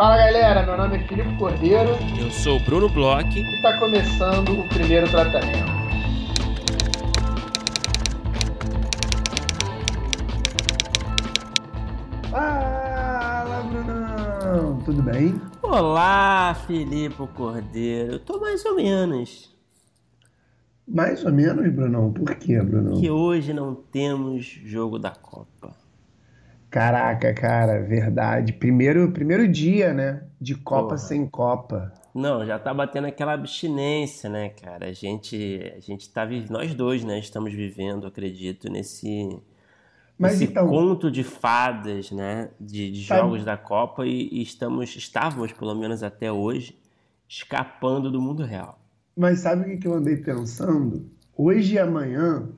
Fala galera, meu nome é Filipe Cordeiro. Eu sou o Bruno Bloch. E está começando o primeiro tratamento. Fala, Brunão! Tudo bem? Olá, Filipe Cordeiro. Eu tô mais ou menos. Mais ou menos, Brunão? Por quê, Brunão? Que hoje não temos jogo da Copa. Caraca, cara, verdade. Primeiro, primeiro dia, né? De Copa Porra. sem Copa. Não, já tá batendo aquela abstinência, né, cara? A gente, a gente tá nós dois, né, estamos vivendo, acredito, nesse Mas esse então, conto de fadas, né, de, de jogos da Copa e, e, estamos, estávamos pelo menos até hoje escapando do mundo real. Mas sabe o que eu andei pensando? Hoje e amanhã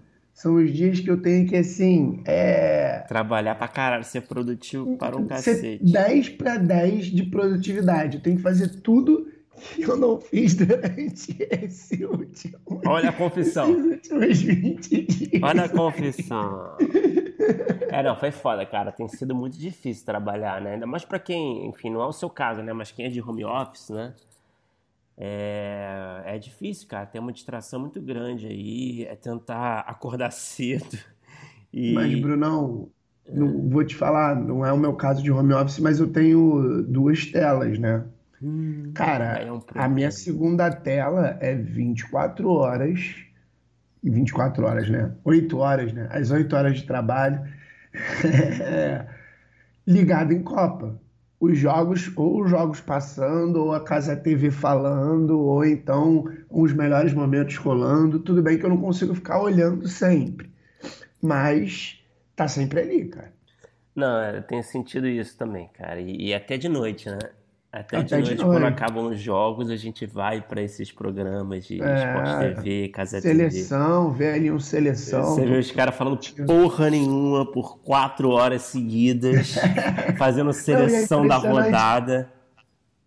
são os dias que eu tenho que, assim. É... Trabalhar pra caralho, ser produtivo para um cacete. 10 para 10 de produtividade. Eu tenho que fazer tudo que eu não fiz durante esse último. Olha a confissão. últimos 20 dias. Olha a confissão. É, não, foi foda, cara. Tem sido muito difícil trabalhar, né? Ainda mais para quem, enfim, não é o seu caso, né? Mas quem é de home office, né? É, é difícil, cara. Tem uma distração muito grande aí. É tentar acordar cedo. E... Mas, Brunão, não, vou te falar, não é o meu caso de home office, mas eu tenho duas telas, né? Hum, cara, é um a minha segunda tela é 24 horas. E 24 horas, né? 8 horas, né? As 8 horas de trabalho. ligado em Copa os jogos, ou os jogos passando, ou a Casa TV falando, ou então os melhores momentos rolando. Tudo bem que eu não consigo ficar olhando sempre, mas tá sempre ali, cara. Não, eu tenho sentido isso também, cara. E, e até de noite, né? Até, Até de, noite, de noite, quando acabam os jogos, a gente vai para esses programas de é, Esporte TV, Casa seleção, TV. vê ali um seleção. Você vê os caras falando porra nenhuma por quatro horas seguidas, fazendo é seleção Não, é da rodada.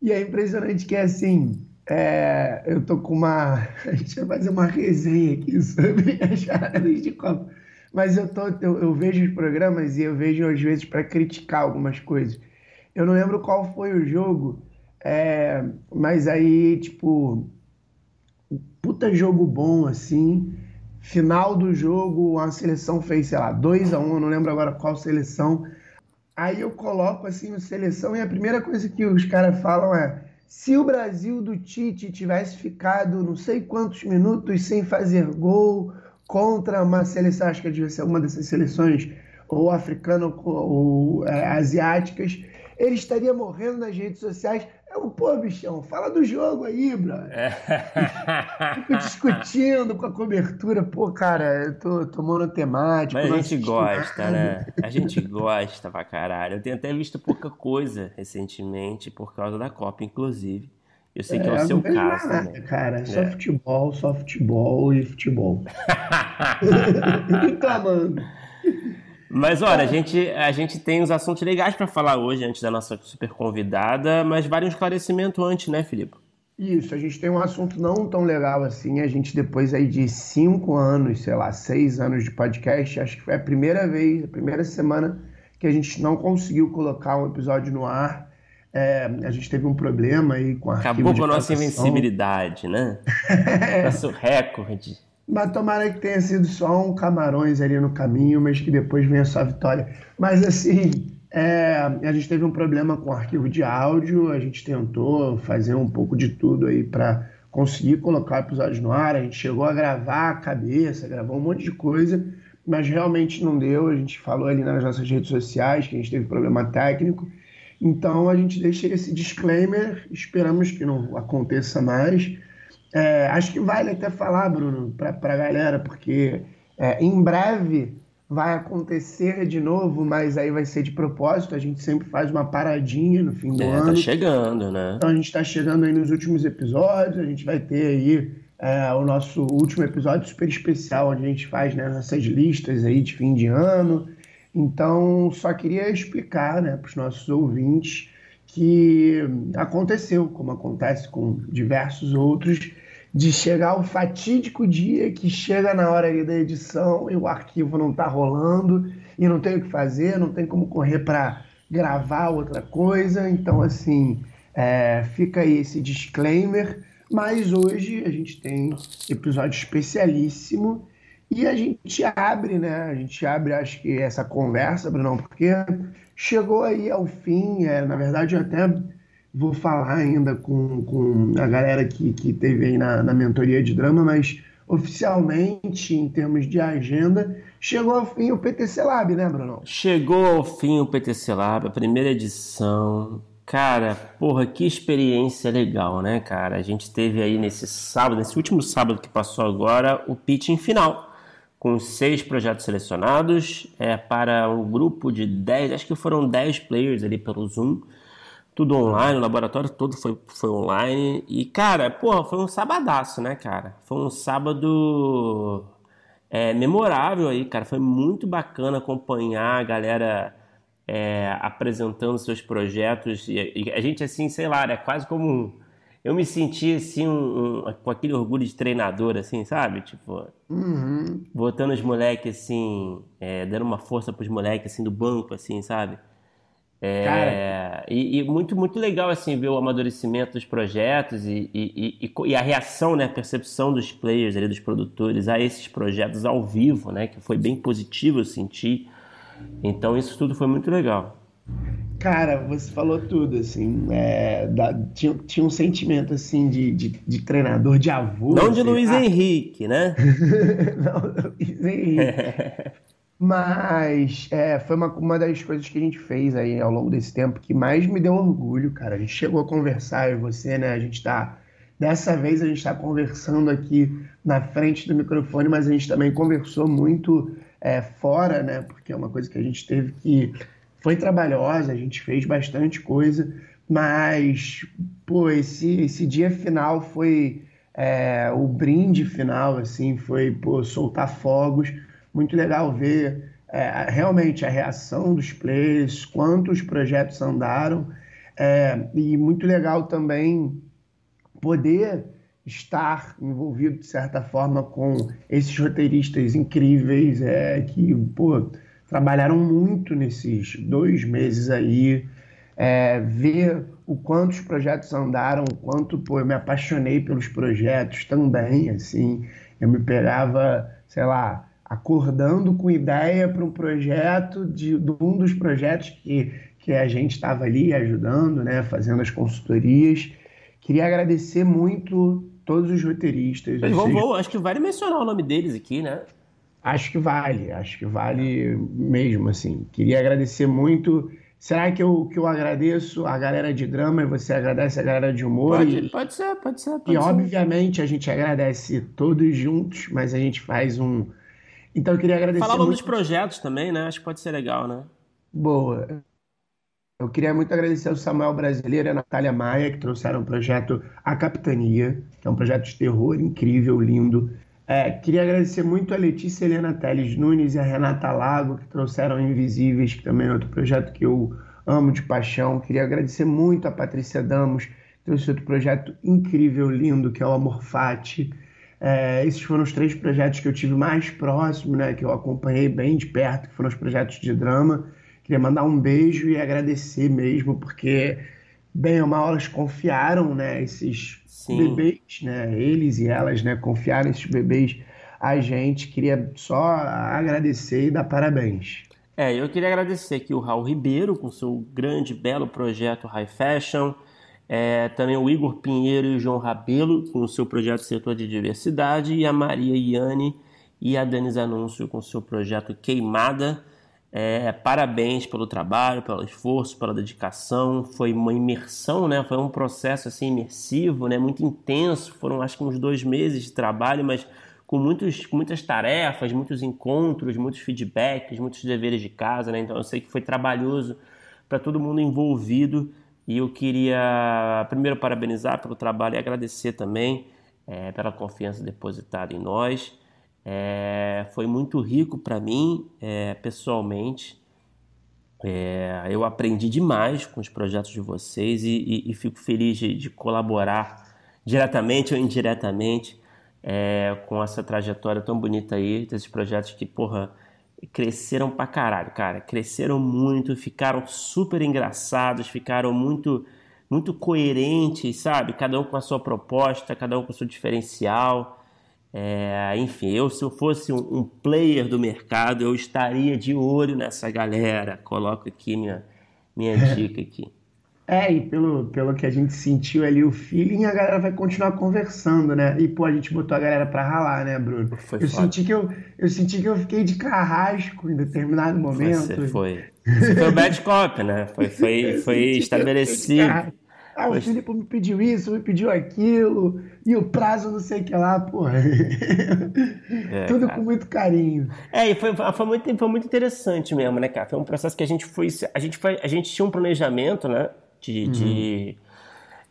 E é impressionante que é assim. É, eu tô com uma. A gente vai fazer uma resenha aqui sobre as charadas de Copa. Mas eu, tô, eu, eu vejo os programas e eu vejo às vezes para criticar algumas coisas. Eu não lembro qual foi o jogo, é, mas aí, tipo, puta jogo bom, assim. Final do jogo, a seleção fez, sei lá, 2 a 1 um, não lembro agora qual seleção. Aí eu coloco assim o seleção e a primeira coisa que os caras falam é: se o Brasil do Tite tivesse ficado não sei quantos minutos sem fazer gol contra uma seleção, acho que devia ser uma dessas seleções, ou africana ou, ou é, asiáticas, ele estaria morrendo nas redes sociais. Eu, pô, bichão, fala do jogo aí, brother. É. Fico discutindo com a cobertura. Pô, cara, eu tô, tô monotemático. Mas a gente gosta, né? A gente gosta pra caralho. Eu tenho até visto pouca coisa recentemente por causa da Copa, inclusive. Eu sei que é, é o seu caso nada, também. Cara, só é. futebol, só futebol e futebol. Reclamando. Mas olha, a gente, a gente tem uns assuntos legais para falar hoje, antes da nossa super convidada, mas vale um esclarecimento antes, né, Filipe? Isso, a gente tem um assunto não tão legal assim. A gente, depois aí de cinco anos, sei lá, seis anos de podcast, acho que foi a primeira vez, a primeira semana que a gente não conseguiu colocar um episódio no ar. É, a gente teve um problema aí com a Acabou com a nossa invencibilidade, né? Nosso recorde. Mas tomara que tenha sido só um camarões ali no caminho, mas que depois venha só a vitória. Mas assim, é, a gente teve um problema com o arquivo de áudio, a gente tentou fazer um pouco de tudo aí para conseguir colocar episódios no ar. A gente chegou a gravar a cabeça, gravou um monte de coisa, mas realmente não deu. A gente falou ali nas nossas redes sociais que a gente teve problema técnico. Então a gente deixa esse disclaimer, esperamos que não aconteça mais. É, acho que vale até falar, Bruno, para a galera, porque é, em breve vai acontecer de novo, mas aí vai ser de propósito. A gente sempre faz uma paradinha no fim do é, tá ano. Tá chegando, né? Então a gente está chegando aí nos últimos episódios. A gente vai ter aí é, o nosso último episódio super especial, onde a gente faz né, nossas listas aí de fim de ano. Então, só queria explicar né, para os nossos ouvintes que aconteceu, como acontece com diversos outros, de chegar o fatídico dia que chega na hora da edição e o arquivo não está rolando e não tem o que fazer, não tem como correr para gravar outra coisa. Então, assim, é, fica aí esse disclaimer. Mas hoje a gente tem episódio especialíssimo e a gente abre, né? A gente abre, acho que essa conversa, Bruno, porque chegou aí ao fim. É, na verdade, eu até vou falar ainda com, com a galera que, que teve aí na, na mentoria de drama, mas oficialmente, em termos de agenda, chegou ao fim o PTC Lab, né, Bruno? Chegou ao fim o PTC Lab, a primeira edição. Cara, porra, que experiência legal, né, cara? A gente teve aí nesse sábado, nesse último sábado que passou agora, o pitching final, com seis projetos selecionados é, para um grupo de dez, acho que foram dez players ali pelo Zoom, tudo online, o laboratório todo foi, foi online. E, cara, porra, foi um sabadaço, né, cara? Foi um sábado é, memorável aí, cara. Foi muito bacana acompanhar a galera é, apresentando seus projetos. E, e, a gente, assim, sei lá, é quase como um. Eu me senti, assim, um, um, com aquele orgulho de treinador, assim, sabe? Tipo, uhum. botando os moleques, assim, é, dando uma força pros moleques, assim, do banco, assim, sabe? É, e, e, muito, muito legal, assim, ver o amadurecimento dos projetos e, e, e, a reação, né, a percepção dos players, ali, dos produtores a esses projetos ao vivo, né, que foi bem positivo, eu senti. Então isso tudo foi muito legal. Cara, você falou tudo, assim, é, da, tinha, tinha um sentimento, assim, de, de, de treinador de avô. Não de Luiz lá. Henrique, né? Não, Luiz Henrique. Mas é, foi uma, uma das coisas que a gente fez aí ao longo desse tempo que mais me deu orgulho, cara. A gente chegou a conversar, eu e você, né? A gente tá. Dessa vez a gente está conversando aqui na frente do microfone, mas a gente também conversou muito é, fora, né? Porque é uma coisa que a gente teve que. Foi trabalhosa, a gente fez bastante coisa, mas, pô, esse, esse dia final foi. É, o brinde final, assim, foi, pô, soltar fogos. Muito legal ver é, realmente a reação dos players, quantos projetos andaram, é, e muito legal também poder estar envolvido de certa forma com esses roteiristas incríveis é, que pô, trabalharam muito nesses dois meses aí, é, ver o quanto os projetos andaram, o quanto pô, eu me apaixonei pelos projetos também, assim, eu me pegava, sei lá, acordando com ideia para um projeto de, de, um dos projetos que, que a gente estava ali ajudando, né, fazendo as consultorias. Queria agradecer muito todos os roteiristas. Mas vamos, vamos, acho que vale mencionar o nome deles aqui, né? Acho que vale, acho que vale mesmo, assim. Queria agradecer muito. Será que eu, que eu agradeço a galera de drama e você agradece a galera de humor? Pode, e, pode ser, pode ser. Pode e ser. obviamente a gente agradece todos juntos, mas a gente faz um. Então eu queria agradecer. Falar muito... dos projetos também, né? Acho que pode ser legal, né? Boa. Eu queria muito agradecer ao Samuel Brasileiro e a Natália Maia, que trouxeram o projeto A Capitania, que é um projeto de terror incrível, lindo. É, queria agradecer muito a Letícia Helena Teles Nunes e a Renata Lago, que trouxeram Invisíveis, que também é outro projeto que eu amo de paixão. Queria agradecer muito a Patrícia Damos, que trouxe outro projeto incrível, lindo, que é o Amor Fati. É, esses foram os três projetos que eu tive mais próximo, né, que eu acompanhei bem de perto, que foram os projetos de drama. Queria mandar um beijo e agradecer mesmo, porque, bem ou mal, elas confiaram, né, esses Sim. bebês, né, eles e elas, né, confiaram esses bebês a gente. Queria só agradecer e dar parabéns. É, eu queria agradecer aqui o Raul Ribeiro com seu grande, belo projeto High Fashion. É, também o Igor Pinheiro e o João Rabelo com o seu projeto Setor de Diversidade. E a Maria Iane e a Denis Anúncio com o seu projeto Queimada. É, parabéns pelo trabalho, pelo esforço, pela dedicação. Foi uma imersão, né? Foi um processo assim imersivo, né? Muito intenso. Foram acho que uns dois meses de trabalho, mas com, muitos, muitas tarefas, muitos encontros, muitos feedbacks, muitos deveres de casa, né? Então eu sei que foi trabalhoso para todo mundo envolvido. E eu queria primeiro parabenizar pelo trabalho e agradecer também é, pela confiança depositada em nós. É, foi muito rico para mim, é, pessoalmente. É, eu aprendi demais com os projetos de vocês e, e, e fico feliz de, de, colaborar diretamente ou indiretamente é, com essa trajetória tão bonita aí, desses projetos que, porra, cresceram pra caralho, cara. Cresceram muito, ficaram super engraçados, ficaram muito muito coerentes, sabe? Cada um com a sua proposta, cada um com o seu diferencial. É, enfim, eu se eu fosse um, um, player do mercado, eu estaria de olho nessa galera. Coloco aqui minha, minha dica aqui. É, e pelo, pelo que a gente sentiu ali, o feeling, a galera vai continuar conversando, né? E, pô, a gente botou a galera pra ralar, né, Bruno? Foi eu senti que eu Eu senti que eu fiquei de carrasco em determinado momento. Você foi. Você foi o bad cop, né? Foi, foi, foi estabelecido. Ah, o Filipe me pediu isso, me pediu aquilo, e o prazo não sei o que lá, porra. É, Tudo cara. com muito carinho. É, e foi, foi, muito, foi muito interessante mesmo, né, cara? Foi um processo que a gente foi. A gente, foi, a gente tinha um planejamento, né? De, uhum. de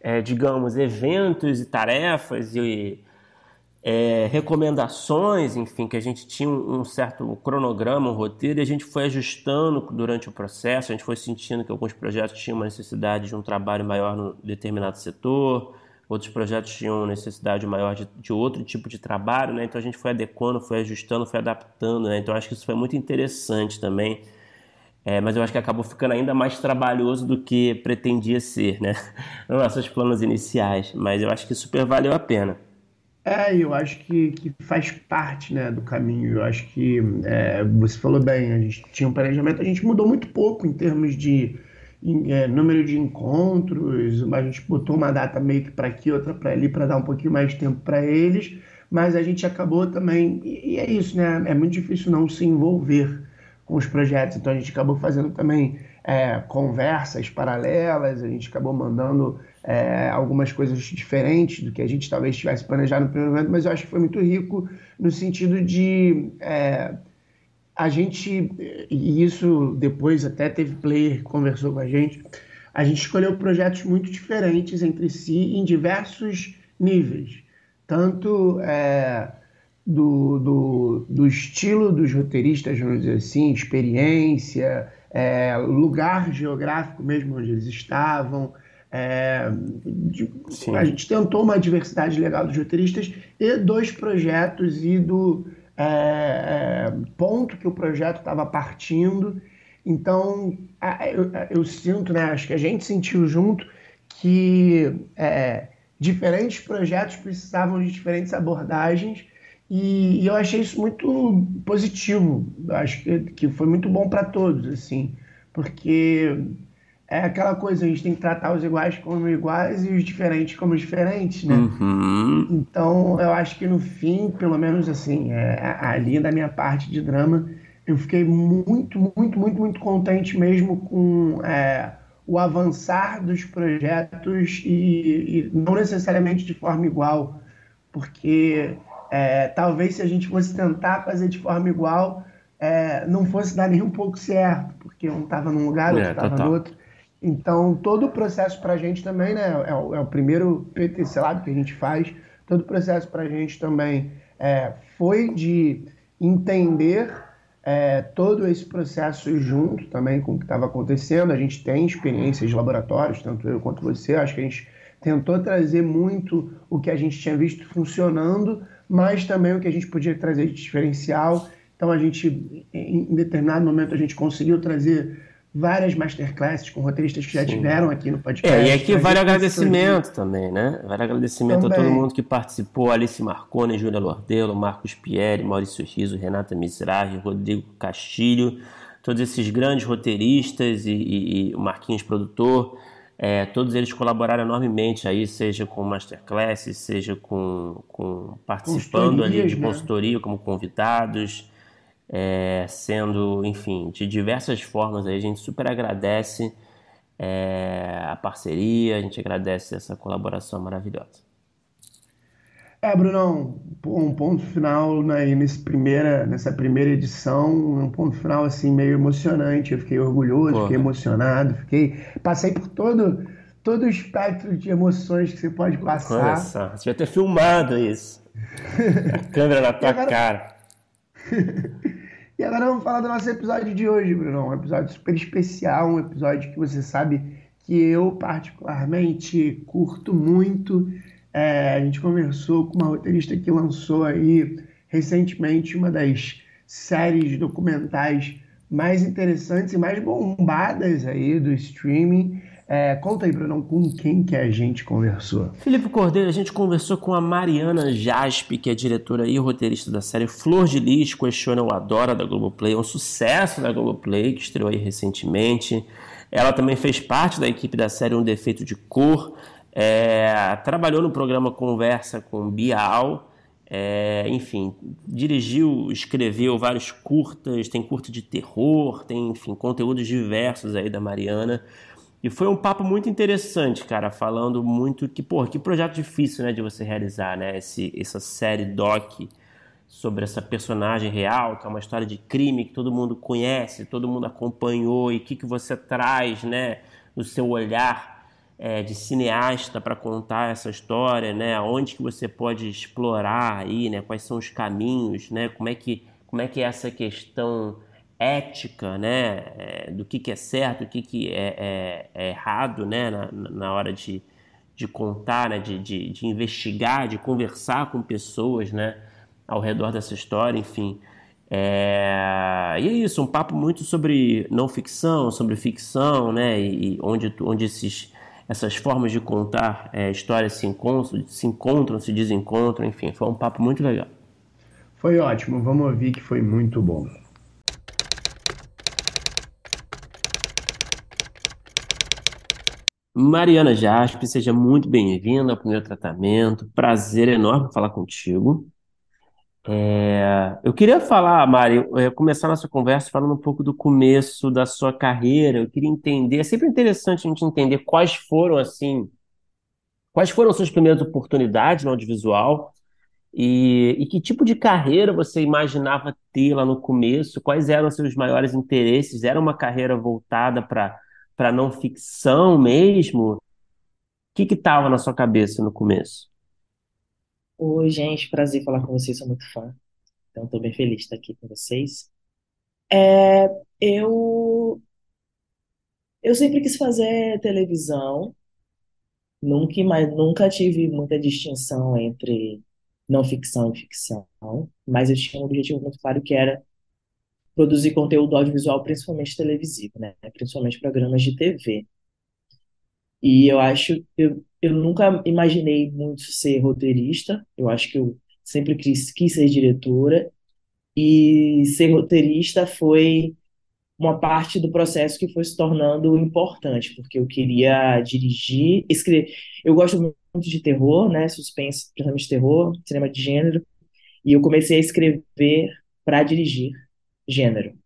é, digamos, eventos e tarefas e é, recomendações, enfim, que a gente tinha um, um, certo cronograma, um roteiro, e a gente foi ajustando durante o processo, a gente foi sentindo que alguns projetos tinham uma necessidade de um trabalho maior no determinado setor, outros projetos tinham necessidade maior de, de outro tipo de trabalho, né? Então a gente foi adequando, foi ajustando, foi adaptando, né? Então acho que isso foi muito interessante também. É, mas eu acho que acabou ficando ainda mais trabalhoso do que pretendia ser, né? Nos nossos planos iniciais. Mas eu acho que super valeu a pena. É, eu acho que, que faz parte né, do caminho. Eu acho que é, você falou bem, a gente tinha um planejamento, a gente mudou muito pouco em termos de em, é, número de encontros, a gente botou uma data meio que para aqui, outra para ali, para dar um pouquinho mais de tempo para eles, mas a gente acabou também, e, e é isso, né? É muito difícil não se envolver com os projetos, então a gente acabou fazendo também é, conversas paralelas, a gente acabou mandando é, algumas coisas diferentes do que a gente talvez tivesse planejado no primeiro momento, mas eu acho que foi muito rico no sentido de é, a gente, e isso depois até teve player que conversou com a gente, a gente escolheu projetos muito diferentes entre si em diversos níveis, tanto é, do, do, do, estilo dos roteiristas, vamos dizer assim, experiência, é, lugar geográfico mesmo onde eles estavam, é, de, a gente tentou uma diversidade legal dos roteiristas e dos projetos e do é, é, ponto que o projeto estava partindo. Então, eu, eu, sinto, né, acho que a gente sentiu junto que é, diferentes projetos precisavam de diferentes abordagens e, e, eu achei isso muito positivo. Acho que, que foi muito bom para todos, assim, porque é aquela coisa, a gente tem que tratar os iguais como iguais e os diferentes como diferentes, né? Uhum. Então, eu acho que no fim, pelo menos assim, é, ali da minha parte de drama, eu fiquei muito, muito, muito, muito contente mesmo com é, o avançar dos projetos e, e, não necessariamente de forma igual, porque é, talvez se a gente fosse tentar fazer de forma igual, é, não fosse dar nem um pouco certo, porque um estava num lugar, outro estava é, no outro. Então, todo o processo para a gente também, né, é o, é o primeiro PTC lado que a gente faz, todo o processo para a gente também é, foi de entender é, todo esse processo junto também com o que estava acontecendo. A gente tem experiências de laboratórios, tanto eu quanto você, acho que a gente tentou trazer muito o que a gente tinha visto funcionando, mas também o que a gente podia trazer de diferencial. Então, a gente, em determinado momento, a gente conseguiu trazer várias masterclasses com roteiristas que já Sim. tiveram aqui no podcast. É, e aqui vale agradecimento também, né? Vale agradecimento também. a todo mundo que participou, Alice Marconi, Júlia Lordelo, Marcos Pierre, Maurício Riso, Renata Mizrahi, Rodrigo Castilho, todos esses grandes roteiristas e, e, e o Marquinhos produtor, é, todos eles colaboraram enormemente aí, seja com masterclasses, seja com, com participando ali de né? consultoria como convidados, é, sendo, enfim, de diversas formas. Aí a gente super agradece é, a parceria, a gente agradece essa colaboração maravilhosa. É, Brunão, um ponto final né, nesse primeira, nessa primeira edição, um ponto final assim meio emocionante. Eu fiquei orgulhoso, Porra. fiquei emocionado, fiquei passei por todo todo o espectro de emoções que você pode passar. Só, você devia ter filmado isso. a câmera na tua agora... cara. E agora vamos falar do nosso episódio de hoje, Bruno. Um episódio super especial, um episódio que você sabe que eu particularmente curto muito. É, a gente conversou com uma roteirista que lançou aí recentemente uma das séries documentais mais interessantes e mais bombadas aí do streaming. É, conta aí, Bruno, com quem que a gente conversou. Felipe Cordeiro, a gente conversou com a Mariana Jaspe, que é diretora e roteirista da série Flor de Lis, Questiona o Adora da Globoplay, é um sucesso da Globoplay, que estreou aí recentemente. Ela também fez parte da equipe da série Um Defeito de Cor, é, trabalhou no programa Conversa com Bial, é, enfim, dirigiu, escreveu vários curtas, tem curta de terror, tem, enfim, conteúdos diversos aí da Mariana. E foi um papo muito interessante, cara, falando muito que, pô, que projeto difícil, né, de você realizar, né, Esse, essa série doc sobre essa personagem real, que é uma história de crime que todo mundo conhece, todo mundo acompanhou, e o que, que você traz, né, no seu olhar é, de cineasta para contar essa história, né, onde que você pode explorar aí, né, quais são os caminhos, né, como é que, como é que é essa questão ética, né, é, do que, que é certo, o que, que é, é, é errado, né, na, na hora de, de contar, né, de, de, de, investigar, de conversar com pessoas, né, ao redor dessa história, enfim. É... E é isso, um papo muito sobre não ficção, sobre ficção, né, e, onde, onde esses, essas formas de contar é, histórias se encontram, se encontram, se desencontram, enfim, foi um papo muito legal. Foi ótimo, vamos ouvir que foi muito bom. Mariana Jaspe, seja muito bem-vinda ao primeiro tratamento. Prazer enorme falar contigo. É, eu queria falar, Mari, é, começar nossa conversa falando um pouco do começo da sua carreira. Eu queria entender, é sempre interessante a gente entender quais foram, assim, quais foram suas primeiras oportunidades no audiovisual e, e que tipo de carreira você imaginava ter lá no começo, quais eram seus maiores interesses? Era uma carreira voltada para para não ficção mesmo? O que que tava na sua cabeça no começo? Oi, gente, prazer falar com vocês, sou muito fã. Então, estou bem feliz de estar aqui com vocês. É, eu, eu sempre quis fazer televisão, nunca, mas nunca tive muita distinção entre não ficção e ficção, mas eu tinha um objetivo muito claro que era produzir conteúdo audiovisual, principalmente televisivo, né? Principalmente programas de TV. E eu acho, eu, eu nunca imaginei muito ser roteirista, eu acho que eu sempre quis, quis ser diretora, e ser roteirista foi uma parte do processo que foi se tornando importante, porque eu queria dirigir, escrever. Eu gosto muito de terror, né? Suspense, principalmente terror, cinema de gênero, e eu comecei a escrever para dirigir gênero.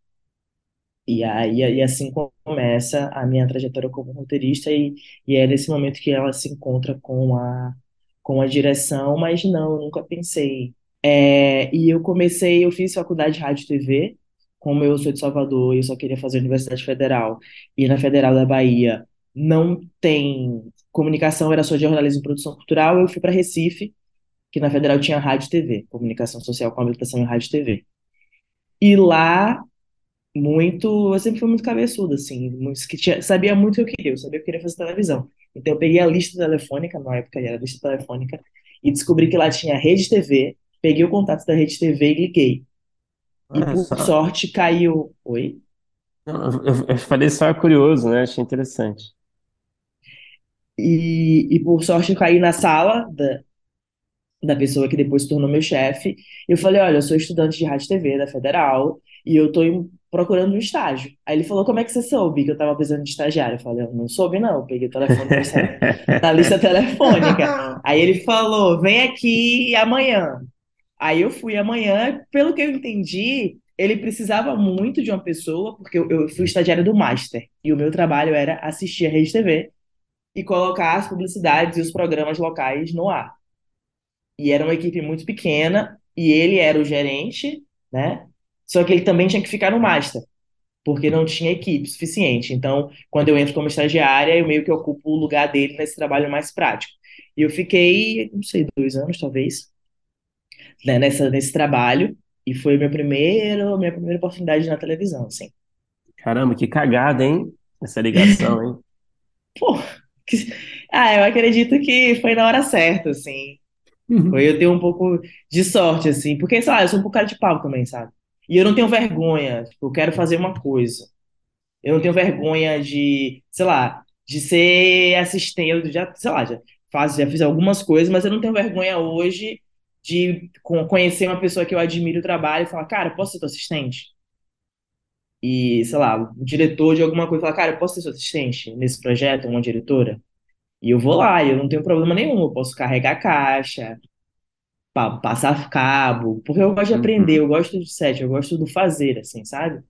E aí e assim começa a minha trajetória como roteirista e, e é nesse momento que ela se encontra com a com a direção, mas não, nunca pensei. É, e eu comecei, eu fiz faculdade de rádio e TV, como eu sou de Salvador e eu só queria fazer Universidade Federal, e na Federal da Bahia não tem comunicação, era só jornalismo e produção cultural, eu fui para Recife, que na Federal tinha rádio e TV, comunicação social com habilitação em rádio e TV. E lá, muito, eu sempre fui muito cabeçuda, assim, muito, que tinha, sabia muito o que eu queria, eu sabia que eu queria fazer televisão. Então eu peguei a lista telefônica, na época era a lista telefônica, e descobri que lá tinha Rede TV, peguei o contato da Rede TV e liguei. E por só. sorte caiu. Oi? Eu, eu, eu falei só curioso, né? Achei interessante. E, e por sorte eu caí na sala da, da pessoa que depois se tornou meu chefe. Eu falei, olha, eu sou estudante de rádio e TV da Federal e eu tô procurando um estágio. Aí ele falou, como é que você soube que eu tava precisando de estagiário? Eu falei, eu não soube não, eu peguei o telefone na lista telefônica. Aí ele falou, vem aqui amanhã. Aí eu fui amanhã, pelo que eu entendi, ele precisava muito de uma pessoa, porque eu, eu fui estagiária do Master, e o meu trabalho era assistir a Rede TV e colocar as publicidades e os programas locais no ar. E era uma equipe muito pequena, e ele era o gerente, né? Só que ele também tinha que ficar no master, porque não tinha equipe suficiente. Então, quando eu entro como estagiária, eu meio que ocupo o lugar dele nesse trabalho mais prático. E eu fiquei, não sei, dois anos talvez, né, nessa, nesse trabalho, e foi meu primeiro, minha primeira oportunidade na televisão, assim. Caramba, que cagada, hein? Essa ligação, hein? Pô, que... ah, eu acredito que foi na hora certa, assim. Uhum. Foi eu ter um pouco de sorte, assim, porque, sei lá, eu sou um pouco cara de pau também, sabe? E eu não tenho vergonha, tipo, eu quero fazer uma coisa. Eu não tenho vergonha de, sei lá, de ser assistente, eu já, sei lá, já, faz, já fiz algumas coisas, mas eu não tenho vergonha hoje de conhecer uma pessoa que eu admiro o trabalho e falar, cara, posso ser teu assistente? E, sei lá, o diretor de alguma coisa falar, cara, posso ser seu assistente nesse projeto, uma diretora? E eu vou lá, eu não tenho problema nenhum, eu posso carregar caixa, passar cabo, porque eu gosto de aprender, uhum. eu gosto de set, eu gosto do fazer, assim, sabe?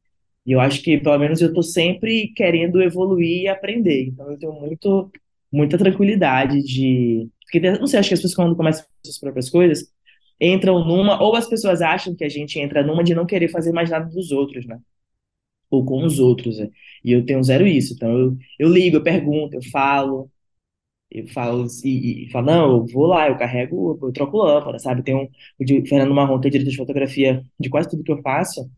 E eu acho que, pelo menos, eu tô sempre querendo evoluir e aprender. Então, eu tenho muito, muita tranquilidade de... Porque, não sei, acho que as pessoas, quando começam as próprias coisas, entram numa... Ou as pessoas acham que a gente entra numa de não querer fazer mais nada dos outros, né? Ou com os outros, né? E eu tenho zero isso. Então, eu, eu ligo, eu pergunto, eu falo, eu falo e, e falo, não, eu vou lá, eu carrego, eu troco lâmpada, sabe? Tem um, o Fernando Marrom, que é diretor de fotografia de quase tudo que eu faço.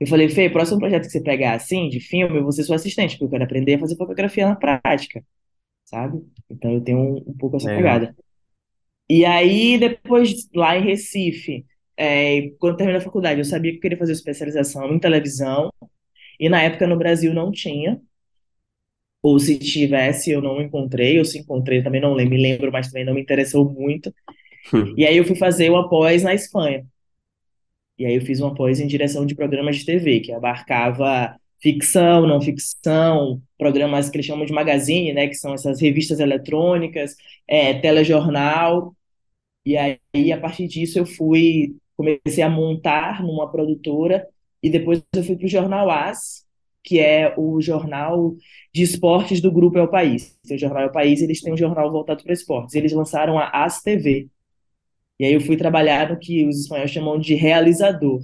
Eu falei, Fê, próximo projeto que você pegar assim, de filme, eu vou ser sua assistente, porque eu quero aprender a fazer fotografia na prática, sabe? Então eu tenho um, um pouco essa pegada. E aí, depois, lá em Recife, é, quando terminei a faculdade, eu sabia que eu queria fazer especialização em televisão, e na época no Brasil não tinha, ou se tivesse, eu não encontrei, ou se encontrei, também não lembro, me lembro, mas também não me interessou muito. Hum. E aí eu fui fazer o após na Espanha. E aí eu fiz um após em direção de programas de TV, que abarcava ficção, não ficção, programas que eles chamam de magazine, né, que são essas revistas eletrônicas, é, telejornal. E aí, a partir disso, eu fui, comecei a montar numa produtora, e depois eu fui para o Jornal As, que é o jornal de esportes do Grupo É o País. O Jornal É o País, eles têm um jornal voltado para esportes. Eles lançaram a AS TV. E aí eu fui trabalhar no que os espanhóis chamam de realizador,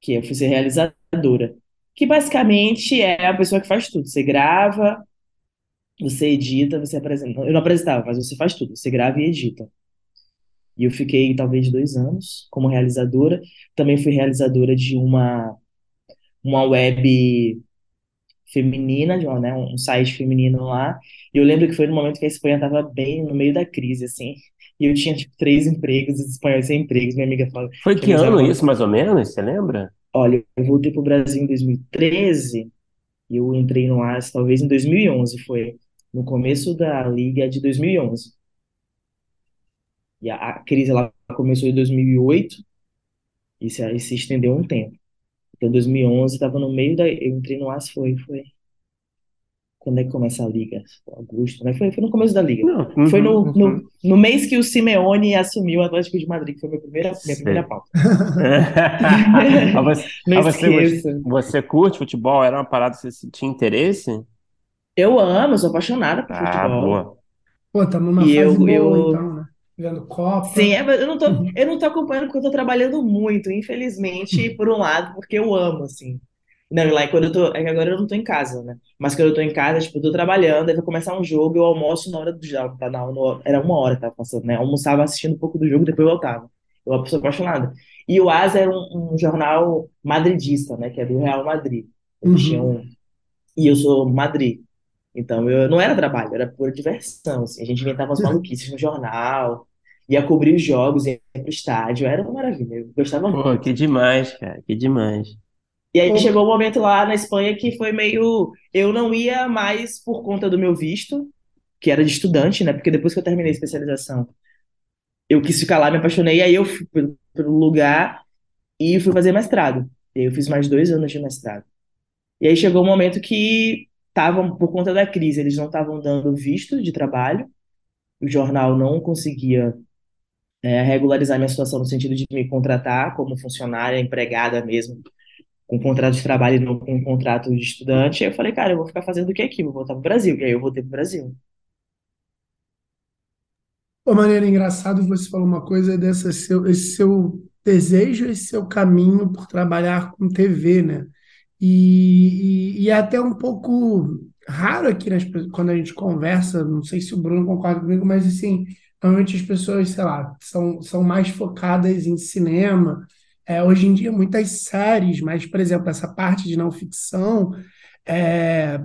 que eu fui ser realizadora, que basicamente é a pessoa que faz tudo. Você grava, você edita, você apresenta. Eu não apresentava, mas você faz tudo. Você grava e edita. E eu fiquei talvez dois anos como realizadora. Também fui realizadora de uma uma web feminina, de uma, né, um site feminino lá. E eu lembro que foi no momento que a Espanha estava bem no meio da crise, assim. E eu tinha, tipo, três empregos, os espanhóis sem empregos. Minha amiga fala. Foi que ano isso, mais ou menos? Você lembra? Olha, eu voltei pro Brasil em 2013 e eu entrei no AS talvez em 2011. Foi no começo da Liga de 2011. E a, a crise ela começou em 2008 e se, e se estendeu um tempo. Então, 2011, estava no meio da. Eu entrei no AS, foi, foi. Quando é que começa a liga? Agosto, né? Foi, foi no começo da liga. Não, uhum, foi no, uhum. no, no, mês que o Simeone assumiu o Atlético de Madrid, que foi minha primeira, minha primeira pauta. você, Não você, você, curte futebol? Era uma parada que você tinha interesse? Eu amo, sou apaixonada por ah, futebol. Boa. Pô, estamos numa e fase eu, boa, eu... então, né? Vendo Copa. Sim, é, eu não tô, eu não tô acompanhando porque eu tô trabalhando muito, infelizmente, por um lado, porque eu amo, assim. Não, lá quando eu tô. É que agora eu não tô em casa, né? Mas quando eu tô em casa, tipo, eu tô trabalhando, aí vai começar um jogo, eu almoço na hora do jogo, tá? Na, no, era uma hora que tava passando, né? Eu almoçava assistindo um pouco do jogo, depois voltava. Eu sou uma pessoa apaixonada. E o AS era um, um, jornal madridista, né? Que é do Real Madrid. Eles uhum. tinham. E eu sou Madrid. Então eu não era trabalho, era pura diversão. Assim. A gente inventava umas maluquices no jornal ia cobrir os jogos, ia pro estádio, era uma maravilha, eu gostava Pô, muito. que demais, cara, que demais. E aí chegou o um momento lá na Espanha que foi meio. Eu não ia mais por conta do meu visto, que era de estudante, né? Porque depois que eu terminei a especialização, eu quis ficar lá, me apaixonei, aí eu fui pelo, pelo lugar e fui fazer mestrado. E aí eu fiz mais dois anos de mestrado. E aí chegou um momento que estavam, por conta da crise, eles não estavam dando visto de trabalho, o jornal não conseguia é, regularizar minha situação no sentido de me contratar como funcionária, empregada mesmo, com contrato de trabalho e não com contrato de estudante. Aí eu falei, cara, eu vou ficar fazendo o que aqui? Vou voltar para o Brasil. E aí eu voltei para o Brasil. Pô, maneira engraçado você falou uma coisa dessa seu, esse seu desejo, esse seu caminho por trabalhar com TV, né? E, e, é até um pouco raro aqui nas, quando a gente conversa, não sei se o Bruno concorda comigo, mas assim, Normalmente as pessoas, sei lá, são, são mais focadas em cinema. É, hoje em dia, muitas séries, mas, por exemplo, essa parte de não ficção, é,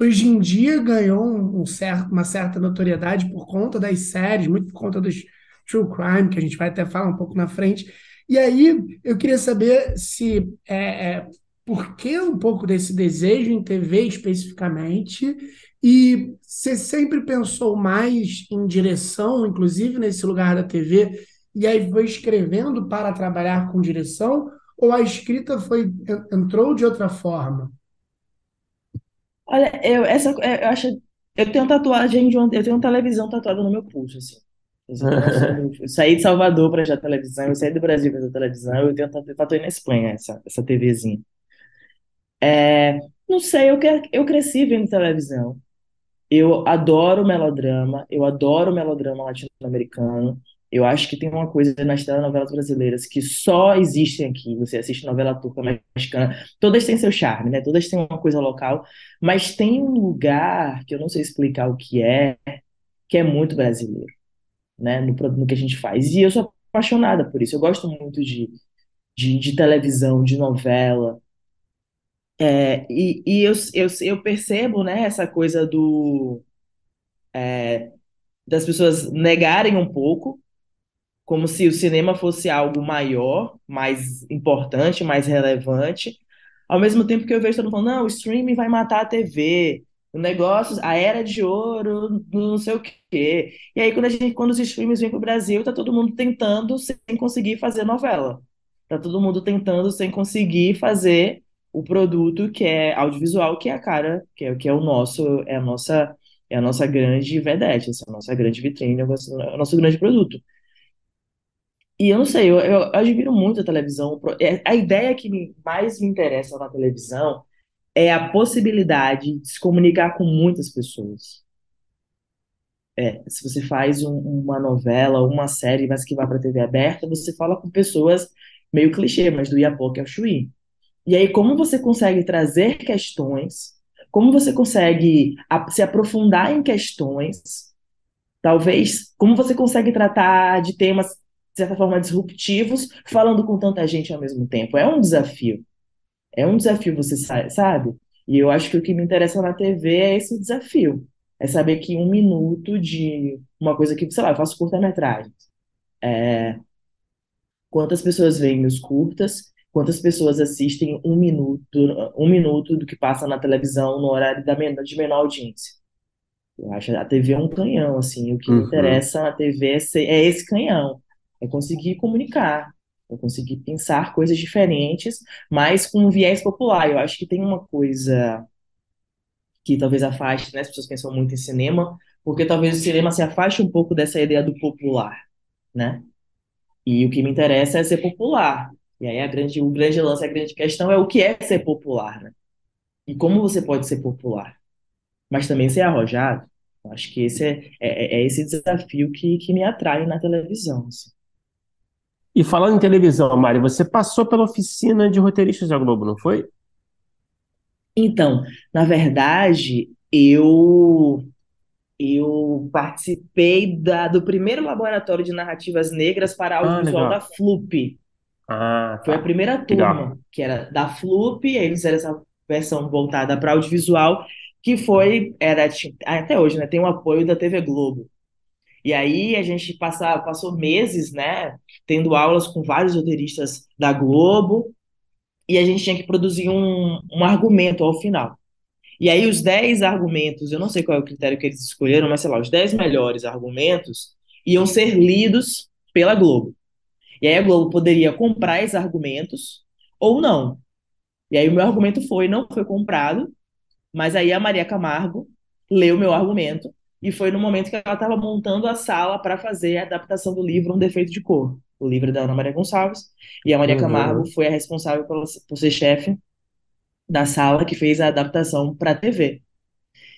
hoje em dia ganhou um certo, uma certa notoriedade por conta das séries, muito por conta dos true crime, que a gente vai até falar um pouco na frente, E aí eu queria saber se é, é, por que um pouco desse desejo em TV especificamente, e você sempre pensou mais em direção, inclusive nesse lugar da TV, e aí foi escrevendo para trabalhar com direção, ou a escrita foi entrou de outra forma? Olha, eu, essa, eu acho, eu tenho tatuagem de eu tenho uma televisão tatuada no meu pulso, assim. Eu saí de Salvador para já televisão, eu saí do Brasil para televisão, eu tenho tatuagem na Espanha, essa, essa TVzinha. É, não sei, eu, eu cresci vendo televisão. Eu adoro melodrama, eu adoro melodrama latino-americano. Eu acho que tem uma coisa nas telenovelas brasileiras que só existem aqui. Você assiste novela turca, mexicana, todas têm seu charme, né? Todas têm uma coisa local, mas tem um lugar que eu não sei explicar o que é, que é muito brasileiro né, no, no que a gente faz. E eu sou apaixonada por isso. Eu gosto muito de, de, de televisão, de novela. É, e e eu, eu, eu percebo né, essa coisa do é, das pessoas negarem um pouco, como se o cinema fosse algo maior, mais importante, mais relevante, ao mesmo tempo que eu vejo todo mundo falando, não, o streaming vai matar a TV, o negócio, a era de ouro, não sei o quê. E aí, quando, a gente, quando os streams vêm para o Brasil, tá todo mundo tentando sem conseguir fazer novela. Tá todo mundo tentando sem conseguir fazer o produto que é audiovisual, que é a cara, que é, que é o nosso, é a nossa, é a nossa grande vedete, essa é a nossa grande vitrine, é o nosso, é o nosso grande produto. E eu não sei, eu, eu, eu admiro muito a televisão. É, a ideia que mais me interessa na televisão é a possibilidade de se comunicar com muitas pessoas. É, se você faz um, uma novela, uma série, mas que vai para TV aberta, você fala com pessoas meio clichê, mas do Iapoque ao Chuí. E aí, como você consegue trazer questões, como você consegue se aprofundar em questões, talvez, como você consegue tratar de temas, de certa forma, disruptivos, falando com tanta gente ao mesmo tempo. É um desafio. É um desafio, você sabe? E eu acho que o que me interessa na TV é esse desafio. É saber que um minuto de uma coisa que, sei lá, eu faço curta-metragem. É... Quantas pessoas veem meus curtas? Quantas pessoas assistem um minuto, um minuto do que passa na televisão no horário da men de menor audiência? Eu acho a TV é um canhão, assim. O que uhum. me interessa na TV é, ser, é esse canhão. É conseguir comunicar, eu consegui pensar coisas diferentes, mas com um viés popular. Eu acho que tem uma coisa que talvez afaste, né? As pessoas pensam muito em cinema, porque talvez o cinema se afaste um pouco dessa ideia do popular, né? E o que me interessa é ser popular. E aí a grande, o grande lance, a grande questão é o que é ser popular, né? E como você pode ser popular, mas também ser arrojado. Eu acho que esse é, é, é esse desafio que, que me atrai na televisão. Assim. E falando em televisão, Mari, você passou pela oficina de roteiristas da Globo, não foi? Então, na verdade, eu eu participei da, do primeiro laboratório de narrativas negras para ah, audiovisual ah, da FLUP. Ah, tá. Foi a primeira turma, legal. que era da FLUP, eles fizeram essa versão voltada para audiovisual, que foi, era até hoje, né, tem o apoio da TV Globo. E aí a gente passa, passou meses, né, tendo aulas com vários roteiristas da Globo, e a gente tinha que produzir um, um argumento ao final. E aí os 10 argumentos, eu não sei qual é o critério que eles escolheram, mas sei lá, os 10 melhores argumentos iam ser lidos pela Globo. E aí a Globo poderia comprar esses argumentos ou não. E aí o meu argumento foi, não foi comprado, mas aí a Maria Camargo leu meu argumento e foi no momento que ela estava montando a sala para fazer a adaptação do livro Um Defeito de Cor, o livro da Ana Maria Gonçalves, e a Maria uhum. Camargo foi a responsável por, por ser chefe da sala que fez a adaptação para a TV.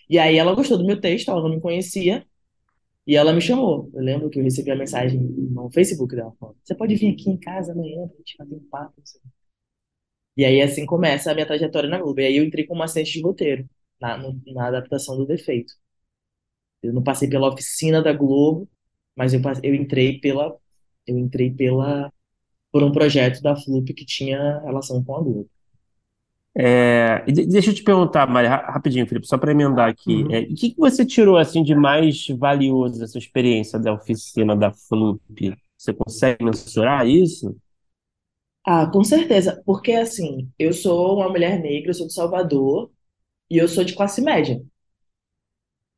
E aí ela gostou do meu texto, ela não me conhecia, e ela me chamou. Eu lembro que eu recebi a mensagem no Facebook dela, você pode vir aqui em casa amanhã para a gente fazer um papo? E aí assim começa a minha trajetória na Globo. E aí eu entrei como assistente de roteiro, na, no, na adaptação do Defeito. Eu não passei pela oficina da Globo, mas eu, eu entrei pela eu entrei pela por um projeto da Flup que tinha relação com a Globo. É, deixa eu te perguntar, Maria, rapidinho, Felipe, só para emendar aqui. Uhum. É, o que, que você tirou assim de mais valioso dessa experiência da oficina da Flup? Você consegue mensurar isso? Ah, com certeza, porque assim, eu sou uma mulher negra, eu sou de Salvador e eu sou de classe média.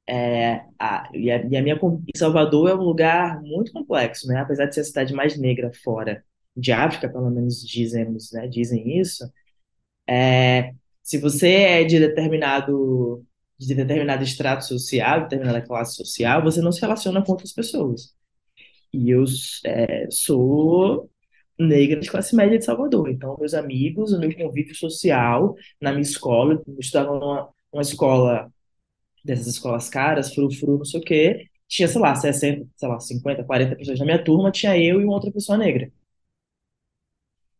É, a, e, a, e a minha Salvador é um lugar muito complexo, né? Apesar de ser a cidade mais negra fora de África, pelo menos dizemos, né? Dizem isso. É, se você é de determinado de determinado extrato social, determinada classe social, você não se relaciona com outras pessoas. E eu é, sou negra de classe média de Salvador. Então, meus amigos, o meu convívio social na minha escola, eu estudava numa, numa escola dessas escolas caras, frufru, não sei o quê, tinha, sei lá, 60, sei lá, 50, 40 pessoas na minha turma, tinha eu e uma outra pessoa negra.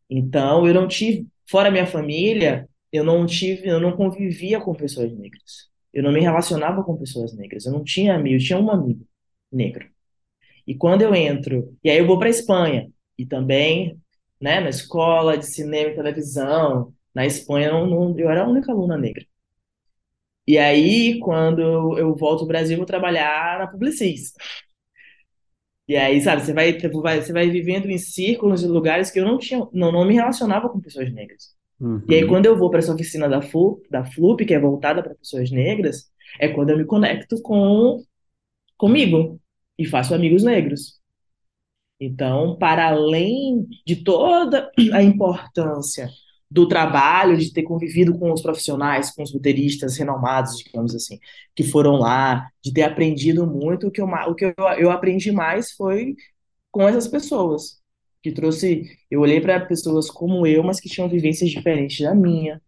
Então, eu não tive, fora minha família, eu não tive, eu não convivia com pessoas negras. Eu não me relacionava com pessoas negras. Eu não tinha amigo, eu tinha um amigo negro. E quando eu entro, e aí eu vou para Espanha, e também, né, na escola de cinema e televisão, na Espanha eu, não, eu era a única aluna negra. E aí, quando eu volto ao Brasil, vou trabalhar na Publicis. E aí, sabe, você vai, você vai vivendo em círculos e lugares que eu não tinha, não, não me relacionava com pessoas negras. E aí, Uhum. quando eu vou para essa oficina da FLUP, da FLUP, que é voltada para pessoas negras, é quando eu me conecto com comigo e faço amigos negros. Então, para além de toda a importância do trabalho, de ter convivido com os profissionais, com os roteiristas renomados, digamos assim, que foram lá, de ter aprendido muito, o que eu, o que eu, eu aprendi mais foi com essas pessoas, que trouxe, eu olhei para pessoas como eu, mas que tinham vivências diferentes da minha,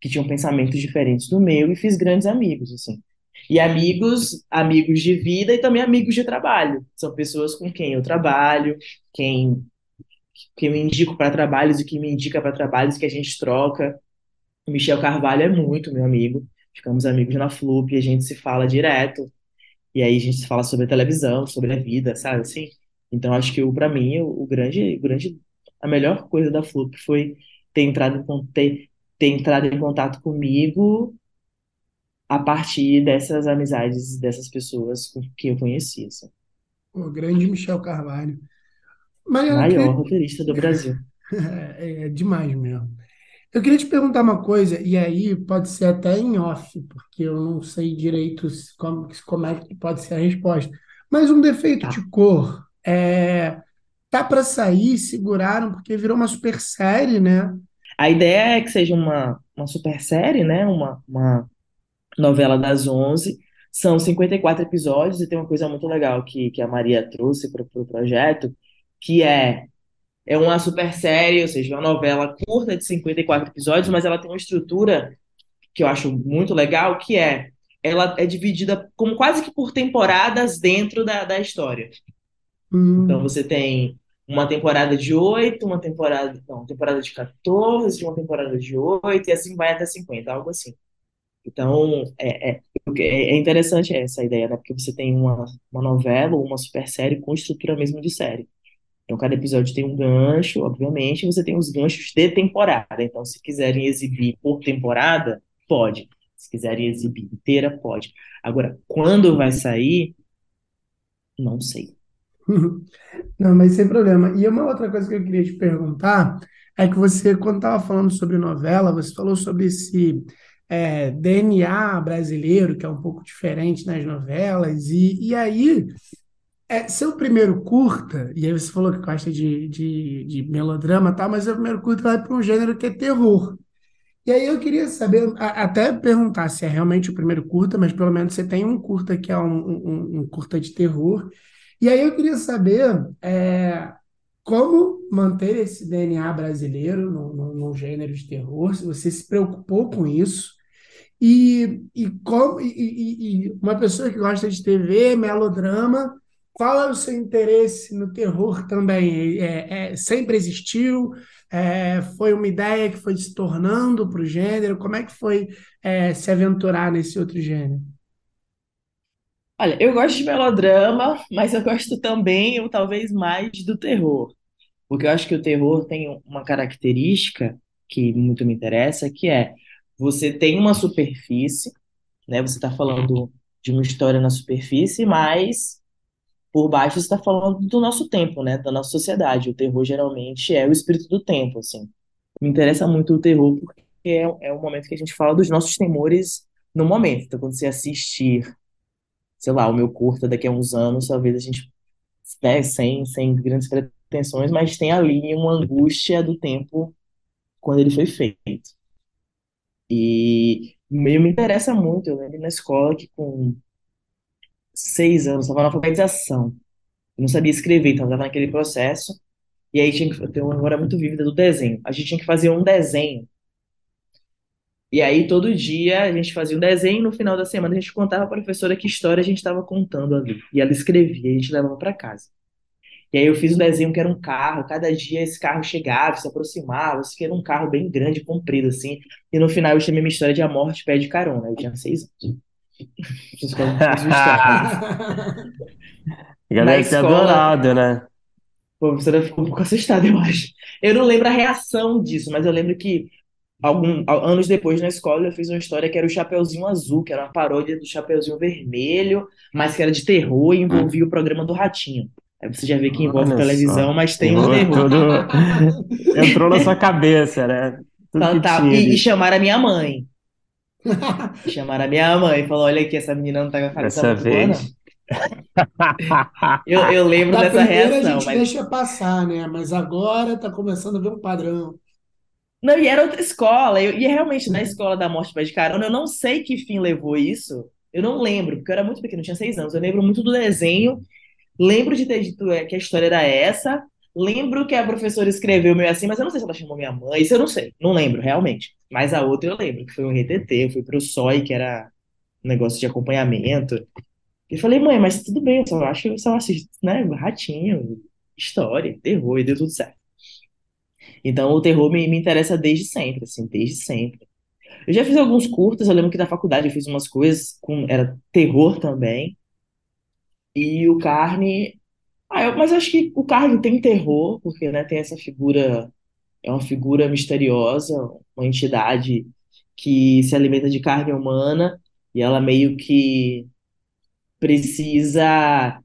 que tinham pensamentos diferentes do meu e fiz grandes amigos, assim. E amigos, amigos de vida e também amigos de trabalho. São pessoas com quem eu trabalho, quem, quem eu indico para trabalhos e que me indica para trabalhos que a gente troca. O Michel Carvalho é muito meu amigo. Ficamos amigos na Flup a gente se fala direto. E aí a gente se fala sobre a televisão, sobre a vida, sabe assim? Então acho que para mim o, o grande, o grande, a melhor coisa da Flup foi ter entrado em, ter, ter entrado em contato comigo a partir dessas amizades, dessas pessoas que eu conheci, assim. O grande Michel Carvalho. Mariana, Maior queria... roteirista do Brasil. É, é demais mesmo. Eu queria te perguntar uma coisa, e aí pode ser até em off, porque eu não sei direito como, como é que pode ser a resposta. Mas um defeito Tá. de cor é, tá para sair, seguraram, porque virou uma super série, né? A ideia é que seja uma, uma super série, né? Uma, uma novela das 11. São 54 episódios e tem uma coisa muito legal que, que a Maria trouxe para o pro projeto, que é, é uma super série, ou seja, uma novela curta de 54 episódios, mas ela tem uma estrutura que eu acho muito legal, que é ela é dividida como quase que por temporadas dentro da, da história. Então Hum, você tem uma temporada de 8, uma temporada, não, uma temporada de 14, uma temporada de 8, e assim vai até 50, algo assim. Então, é, é, é interessante essa ideia, né? Porque você tem uma, uma novela ou uma super série com estrutura mesmo de série. Então, cada episódio tem um gancho, obviamente, você tem os ganchos de temporada. Então, se quiserem exibir por temporada, pode. Se quiserem exibir inteira, pode. Agora, quando vai sair, não sei. Não, mas sem problema. E uma outra coisa que eu queria te perguntar é que você, quando estava falando sobre novela, você falou sobre esse é, DNA brasileiro, que é um pouco diferente nas novelas, e, e aí, é, seu primeiro curta, e aí você falou que gosta de, de, de melodrama e tal, mas seu primeiro curta vai para um gênero que é terror. E aí eu queria saber, até perguntar se é realmente o primeiro curta, mas pelo menos você tem um curta que é um, um, um um curta de terror. E aí eu queria saber é, como manter esse DNA brasileiro no, no, no gênero de terror, se você se preocupou com isso, e, e, como, e, e- e uma pessoa que gosta de TV, melodrama, qual é o seu interesse no terror também? É, é- sempre existiu? É, foi uma ideia que foi se tornando para o gênero? Como é que foi é, se aventurar nesse outro gênero? Olha, eu gosto de melodrama, mas eu gosto também, ou talvez mais, do terror. Porque eu acho que o terror tem uma característica que muito me interessa, que é você tem uma superfície, né? Você está falando de uma história na superfície, mas por baixo está falando do nosso tempo, né? Da nossa sociedade. O terror geralmente é o espírito do tempo, assim. Me interessa muito o terror porque é, é o momento que a gente fala dos nossos temores no momento. Então, quando você assistir, sei lá, o meu curta daqui a uns anos, talvez a gente, né, sem, sem grandes pretensões, mas tem ali uma angústia do tempo quando ele foi feito. E me, me interessa muito, eu lembro na escola que com seis anos, estava na alfabetização. Eu não sabia escrever, então estava naquele processo. E aí tinha que ter uma memória muito vívida do desenho. A gente tinha que fazer um desenho. E aí todo dia a gente fazia um desenho, no final da semana a gente contava para a professora que história a gente estava contando ali. E ela escrevia, e a gente levava para casa. E aí eu fiz um desenho que era um carro, cada dia esse carro chegava, se aproximava, era um carro bem grande, comprido assim. E no final eu chamei minha história de A Morte Pede Carona. Eu tinha seis anos. Já deve ter adorado, né? Pô, a professora ficou um pouco assustada, eu acho. Eu não lembro a reação disso, mas eu lembro que algum, anos depois na escola eu fiz uma história que era o Chapeuzinho Azul, que era uma paródia do Chapeuzinho Vermelho, mas que era de terror e envolvia o programa do Ratinho. Aí você já vê que envolve Olha televisão, só. mas tem um terror. Tudo... Entrou na sua cabeça, né? Tudo tá. E, e chamaram a minha mãe. Chamaram a minha mãe e falou: Olha aqui, essa menina não tá com a cabeça Dessa vez. eu, eu lembro da dessa reação. a gente mas... deixa passar, né? Mas agora tá começando a ver um padrão. Não, e era outra escola. Eu, e realmente, na escola da morte pé de carona, eu não sei que fim levou isso. Eu não lembro, porque eu era muito pequeno, eu tinha seis anos. Eu lembro muito do desenho. Lembro de ter dito é, que a história era essa. Lembro que a professora escreveu meio assim, mas eu não sei se ela chamou minha mãe. Isso eu não sei. Não lembro, realmente. Mas a outra eu lembro, que foi um RTT, eu fui pro SOI, que era um negócio de acompanhamento. E falei, mãe, mas tudo bem, eu só acho eu só assisto, né, ratinho, história, terror, e deu tudo certo. Então o terror me, me interessa desde sempre, assim, desde sempre. Eu já fiz alguns curtas, eu lembro que na faculdade eu fiz umas coisas com, era terror também. E o Carne, ah, eu, mas acho que o Carne tem terror, porque, né, tem essa figura é uma figura misteriosa, uma entidade que se alimenta de carne humana e ela meio que precisa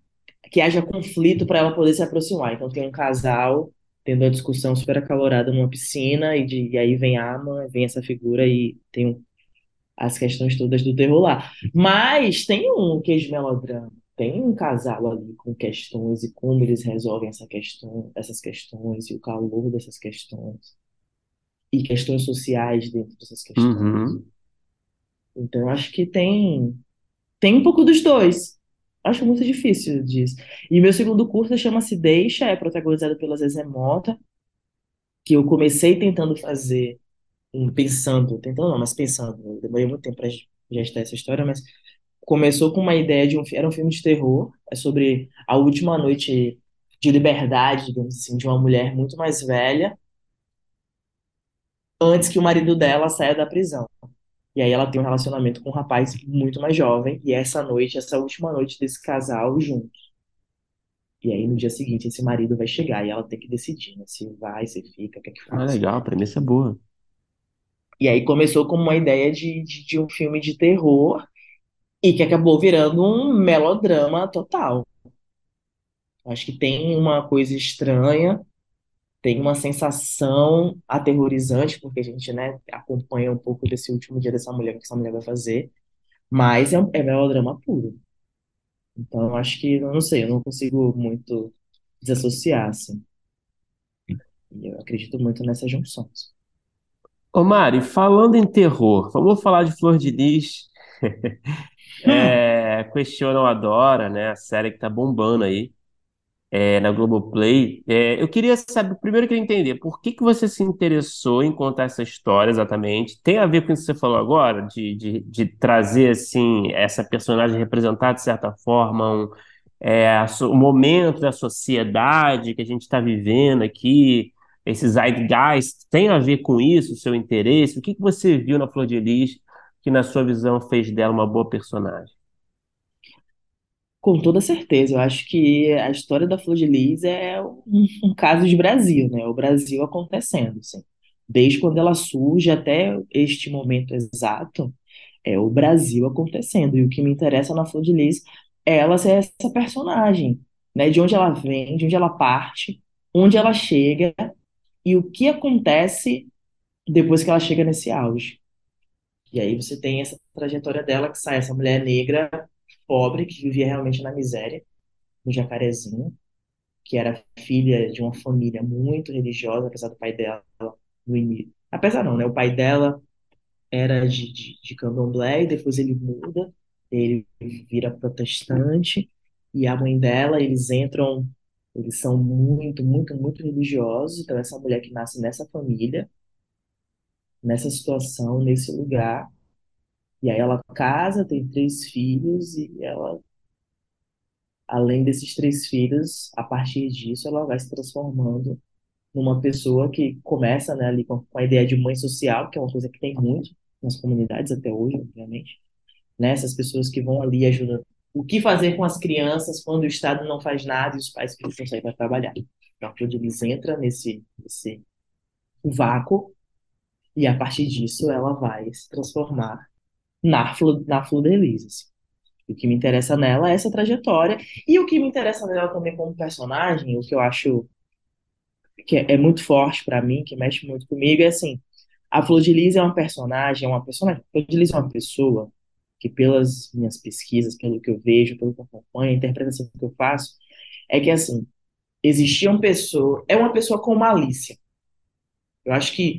que haja conflito para ela poder se aproximar. Então tem um casal tendo uma discussão super acalorada numa piscina e, de, e aí vem a Ama, vem essa figura e tem um, as questões todas do terror lá. Mas tem um queijo melodrama tem um casal ali com questões e como eles resolvem essa questão, essas questões e o calor dessas questões e questões sociais dentro dessas questões. Uhum. Então acho que tem tem um pouco dos dois. Acho muito difícil disso. E meu segundo curso chama-se Deixa, é protagonizado pela Zezé Mota, que eu comecei tentando fazer, pensando, tentando não, mas pensando, demorei muito tempo para gestar essa história, mas começou com uma ideia de um era um filme de terror, é sobre a última noite de liberdade, digamos assim, de uma mulher muito mais velha, antes que o marido dela saia da prisão. E aí ela tem um relacionamento com um rapaz muito mais jovem, e essa noite, essa última noite desse casal juntos. E aí no dia seguinte esse marido vai chegar e ela tem que decidir, né, se vai, se fica, o que é que ah, faz. Ah, legal, a premissa é boa. E aí começou como uma ideia de, de, de um filme de terror, e que acabou virando um melodrama total. Acho que tem uma coisa estranha, tem uma sensação aterrorizante, porque a gente, né, acompanha um pouco desse último dia dessa mulher, o que essa mulher vai fazer, mas é, é melodrama puro. Então, acho que, não sei, eu não consigo muito desassociar, assim. E eu acredito muito nessas junções. Ô Mari, falando em terror, vamos falar de Flor de Lis. É, Questionam Adora, né? A série que tá bombando aí é, na Globoplay. É, eu queria saber, primeiro eu queria entender, por que que você se interessou em contar essa história exatamente? Tem a ver com isso que você falou agora, de, de, de trazer, assim, essa personagem representar, de certa forma, um, é, o momento da sociedade que a gente está vivendo aqui, esses zeitgeist, tem a ver com isso, o seu interesse? O que que você viu na Flor de Lis que, na sua visão, fez dela uma boa personagem? Com toda certeza, eu acho que a história da Flor de Lis é um, um caso de Brasil, né? O Brasil acontecendo, assim. Desde quando ela surge até este momento exato, é o Brasil acontecendo. E o que me interessa na Flor de Lis é ela ser essa personagem né? De onde ela vem, de onde ela parte, onde ela chega e o que acontece depois que ela chega nesse auge. E aí você tem essa trajetória dela que sai essa mulher negra, pobre, que vivia realmente na miséria, no Jacarezinho, que era filha de uma família muito religiosa, apesar do pai dela no início. Apesar não, né? O pai dela era de, de, de candomblé e depois ele muda, ele vira protestante e a mãe dela, eles entram, eles são muito, muito, muito religiosos, então essa mulher que nasce nessa família, nessa situação, nesse lugar, e aí ela casa, tem três filhos e ela além desses três filhos, a partir disso ela vai se transformando numa pessoa que começa, né, ali com, a ideia de mãe social, que é uma coisa que tem muito nas comunidades até hoje, obviamente, né, essas pessoas que vão ali ajudando. O que fazer com as crianças quando o Estado não faz nada e os pais precisam sair para trabalhar? Então, quando eles entram nesse, nesse vácuo, e a partir disso ela vai se transformar na, na Flor de Elisa. Assim. O que me interessa nela é essa trajetória, e o que me interessa nela também como personagem, o que eu acho que é, é muito forte para mim, que mexe muito comigo, é assim, a Lis é uma personagem, é uma personagem, a Lis é uma pessoa que pelas minhas pesquisas, pelo que eu vejo, pelo que eu acompanho, a interpretação que eu faço, é que assim, existiam pessoas, é uma pessoa com malícia. Eu acho que,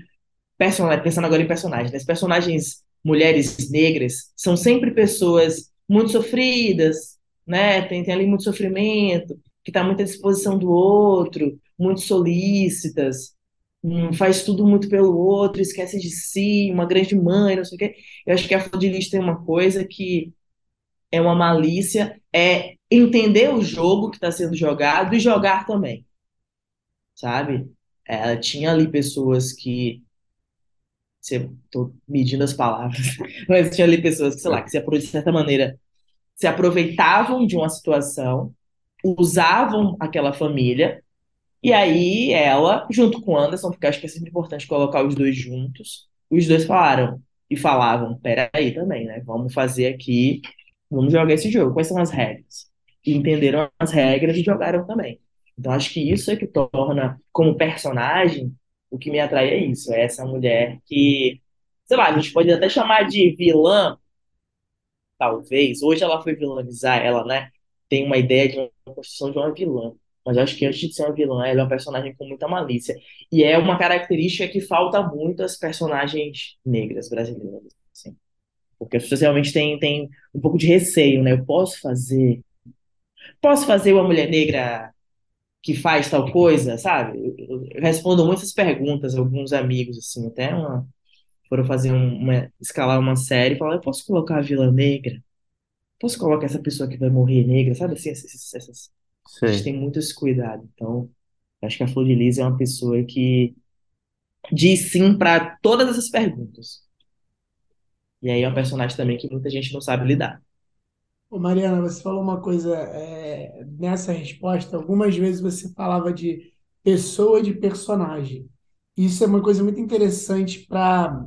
pensando agora em personagens, né? as personagens mulheres negras são sempre pessoas muito sofridas, né? Tem, tem ali muito sofrimento, que está muito à disposição do outro, muito solícitas, um, faz tudo muito pelo outro, esquece de si, uma grande mãe, não sei o quê. Eu acho que a Lis tem uma coisa que é uma malícia, é entender o jogo que está sendo jogado e jogar também, sabe? Ela tinha ali pessoas que estou medindo as palavras, mas tinha ali pessoas que, sei lá, que se, de certa maneira se aproveitavam de uma situação, usavam aquela família e aí ela, junto com Anderson, porque acho que é sempre importante colocar os dois juntos, os dois falaram e falavam, peraí também, né? Vamos fazer aqui, vamos jogar esse jogo. Quais são as regras? E entenderam as regras e jogaram também. Então acho que isso é que torna, como personagem, o que me atrai é isso, é essa mulher que, sei lá, a gente pode até chamar de vilã, talvez. Hoje ela foi vilanizar, ela, né? Tem uma ideia de uma construção de uma vilã. Mas acho que antes de ser uma vilã, ela é uma personagem com muita malícia. E é uma característica que falta muito às personagens negras brasileiras. Assim. Porque as pessoas realmente têm, têm um pouco de receio, né? Eu posso fazer. Posso fazer uma mulher negra que faz tal coisa, sabe? Eu, eu respondo muitas perguntas alguns amigos, assim, até uma, foram fazer uma, escalar uma série e falaram, eu posso colocar a Vila Negra? Posso colocar essa pessoa que vai morrer negra? Sabe assim, essas, essas. A gente tem muito esse cuidado. Então, acho que a Flor de Lis é uma pessoa que diz sim para todas essas perguntas. E aí é um personagem também que muita gente não sabe lidar. Mariana, você falou uma coisa é, nessa resposta. Algumas vezes você falava de pessoa de personagem. Isso é uma coisa muito interessante para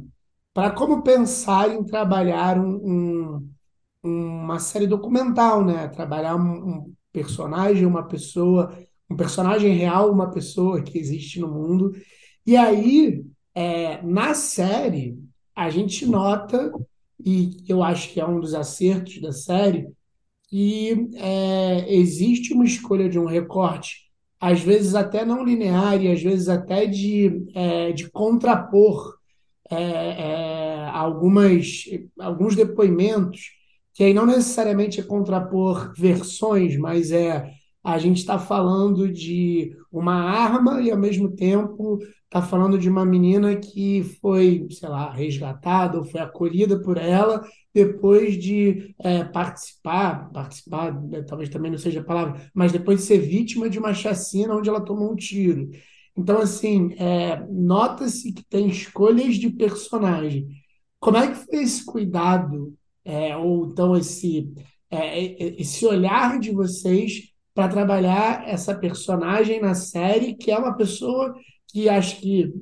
para como pensar em trabalhar um, um, uma série documental, né? Trabalhar um, um personagem, uma pessoa, um personagem real, uma pessoa que existe no mundo. E aí, é, na série, a gente nota, e eu acho que é um dos acertos da série, que é, existe uma escolha de um recorte, às vezes até não linear e às vezes até de, é, de contrapor é, é algumas, alguns depoimentos que aí não necessariamente é contrapor versões, mas é a gente está falando de uma arma e ao mesmo tempo está falando de uma menina que foi, sei lá, resgatada ou foi acolhida por ela depois de é, participar, participar né, talvez também não seja a palavra, mas depois de ser vítima de uma chacina onde ela tomou um tiro. Então, assim, é, nota-se que tem escolhas de personagem. Como é que foi esse cuidado é, ou então esse, é, é, esse olhar de vocês para trabalhar essa personagem na série, que é uma pessoa que acho que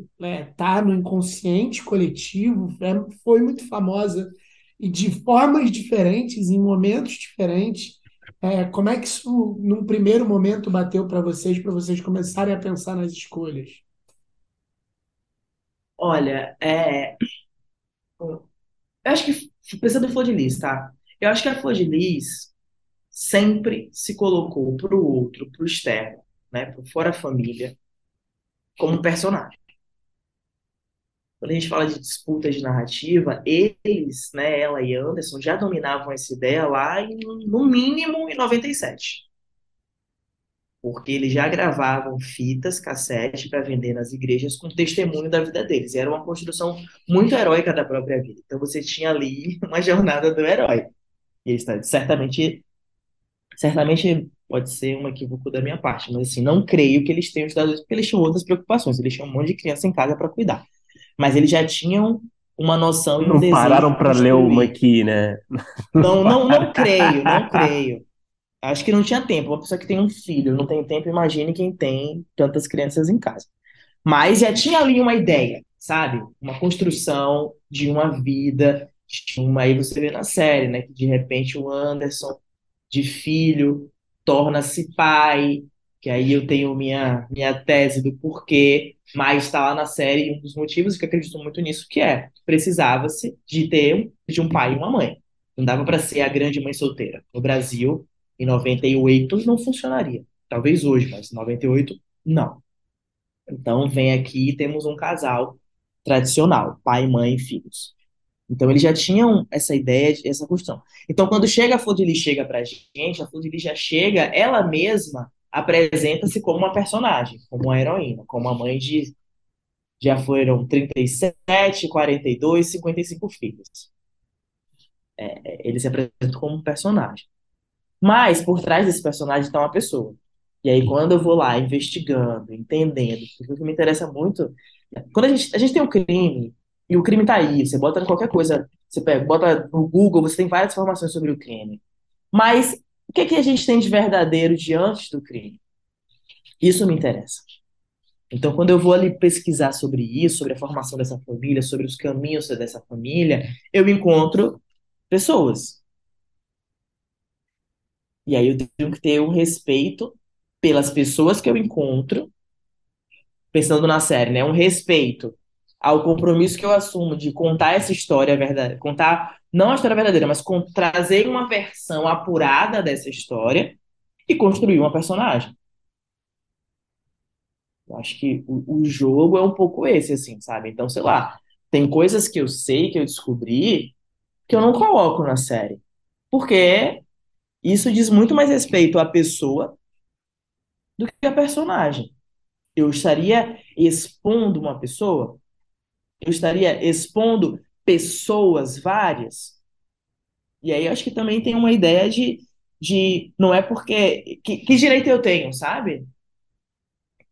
está né, no inconsciente coletivo, é, foi muito famosa e de formas diferentes, em momentos diferentes. É, como é que isso, num primeiro momento, bateu para vocês, para vocês começarem a pensar nas escolhas? Olha, é, eu acho que, pensando em Flor de Lis, tá? Eu acho que a Flor de Lis sempre se colocou para o outro, para o externo, né, para fora a família, como personagem. Quando a gente fala de disputa de narrativa, eles, né, ela e Anderson, já dominavam essa ideia lá, em, no mínimo, em 97. Porque eles já gravavam fitas, cassete, para vender nas igrejas com testemunho da vida deles. E era uma construção muito heróica da própria vida. Então você tinha ali uma jornada do herói. E eles certamente Certamente pode ser um equívoco da minha parte, mas assim, não creio que eles tenham estudado isso porque eles tinham outras preocupações, eles tinham um monte de criança em casa para cuidar. Mas eles já tinham uma noção e um Não pararam para ler uma aqui, né? Não, não, não creio, não creio. Acho que não tinha tempo. Uma pessoa que tem um filho, não tem tempo, imagine quem tem tantas crianças em casa. Mas já tinha ali uma ideia, sabe? Uma construção de uma vida, de uma, aí você vê na série, né? Que de repente o Anderson de filho, torna-se pai, que aí eu tenho minha, minha tese do porquê, mas está lá na série um dos motivos que acredito muito nisso, que é, precisava-se de ter de um pai e uma mãe. Não dava para ser a grande mãe solteira. No Brasil, em 98, não funcionaria. Talvez hoje, mas em 98, não. Então, vem aqui e temos um casal tradicional, pai, mãe e filhos. Então eles já tinham essa ideia, essa questão. Então quando chega a Flodili chega pra gente, a Flodili já chega, ela mesma apresenta-se como uma personagem, como uma heroína, como a mãe de já foram 37, 42, 55 filhos. É, ele se apresenta como um personagem. Mas por trás desse personagem está uma pessoa. E aí quando eu vou lá investigando, entendendo, porque o que me interessa muito, quando a gente, a gente tem um crime e o crime está aí, você bota qualquer coisa, você pega, bota no Google, você tem várias informações sobre o crime. Mas o que, é que a gente tem de verdadeiro diante do crime? Isso me interessa. Então, quando eu vou ali pesquisar sobre isso, sobre a formação dessa família, sobre os caminhos dessa família, eu encontro pessoas. E aí eu tenho que ter um respeito pelas pessoas que eu encontro, pensando na série, né? Um respeito ao compromisso que eu assumo de contar essa história verdadeira, contar não a história verdadeira, mas com, trazer uma versão apurada dessa história e construir uma personagem. Eu acho que o, o jogo é um pouco esse, assim, sabe? Então, sei lá, tem coisas que eu sei, que eu descobri, que eu não coloco na série. Porque isso diz muito mais respeito à pessoa do que à personagem. Eu estaria expondo uma pessoa eu estaria expondo pessoas várias. E aí eu acho que também tem uma ideia de, de não é porque. Que, que direito eu tenho, sabe?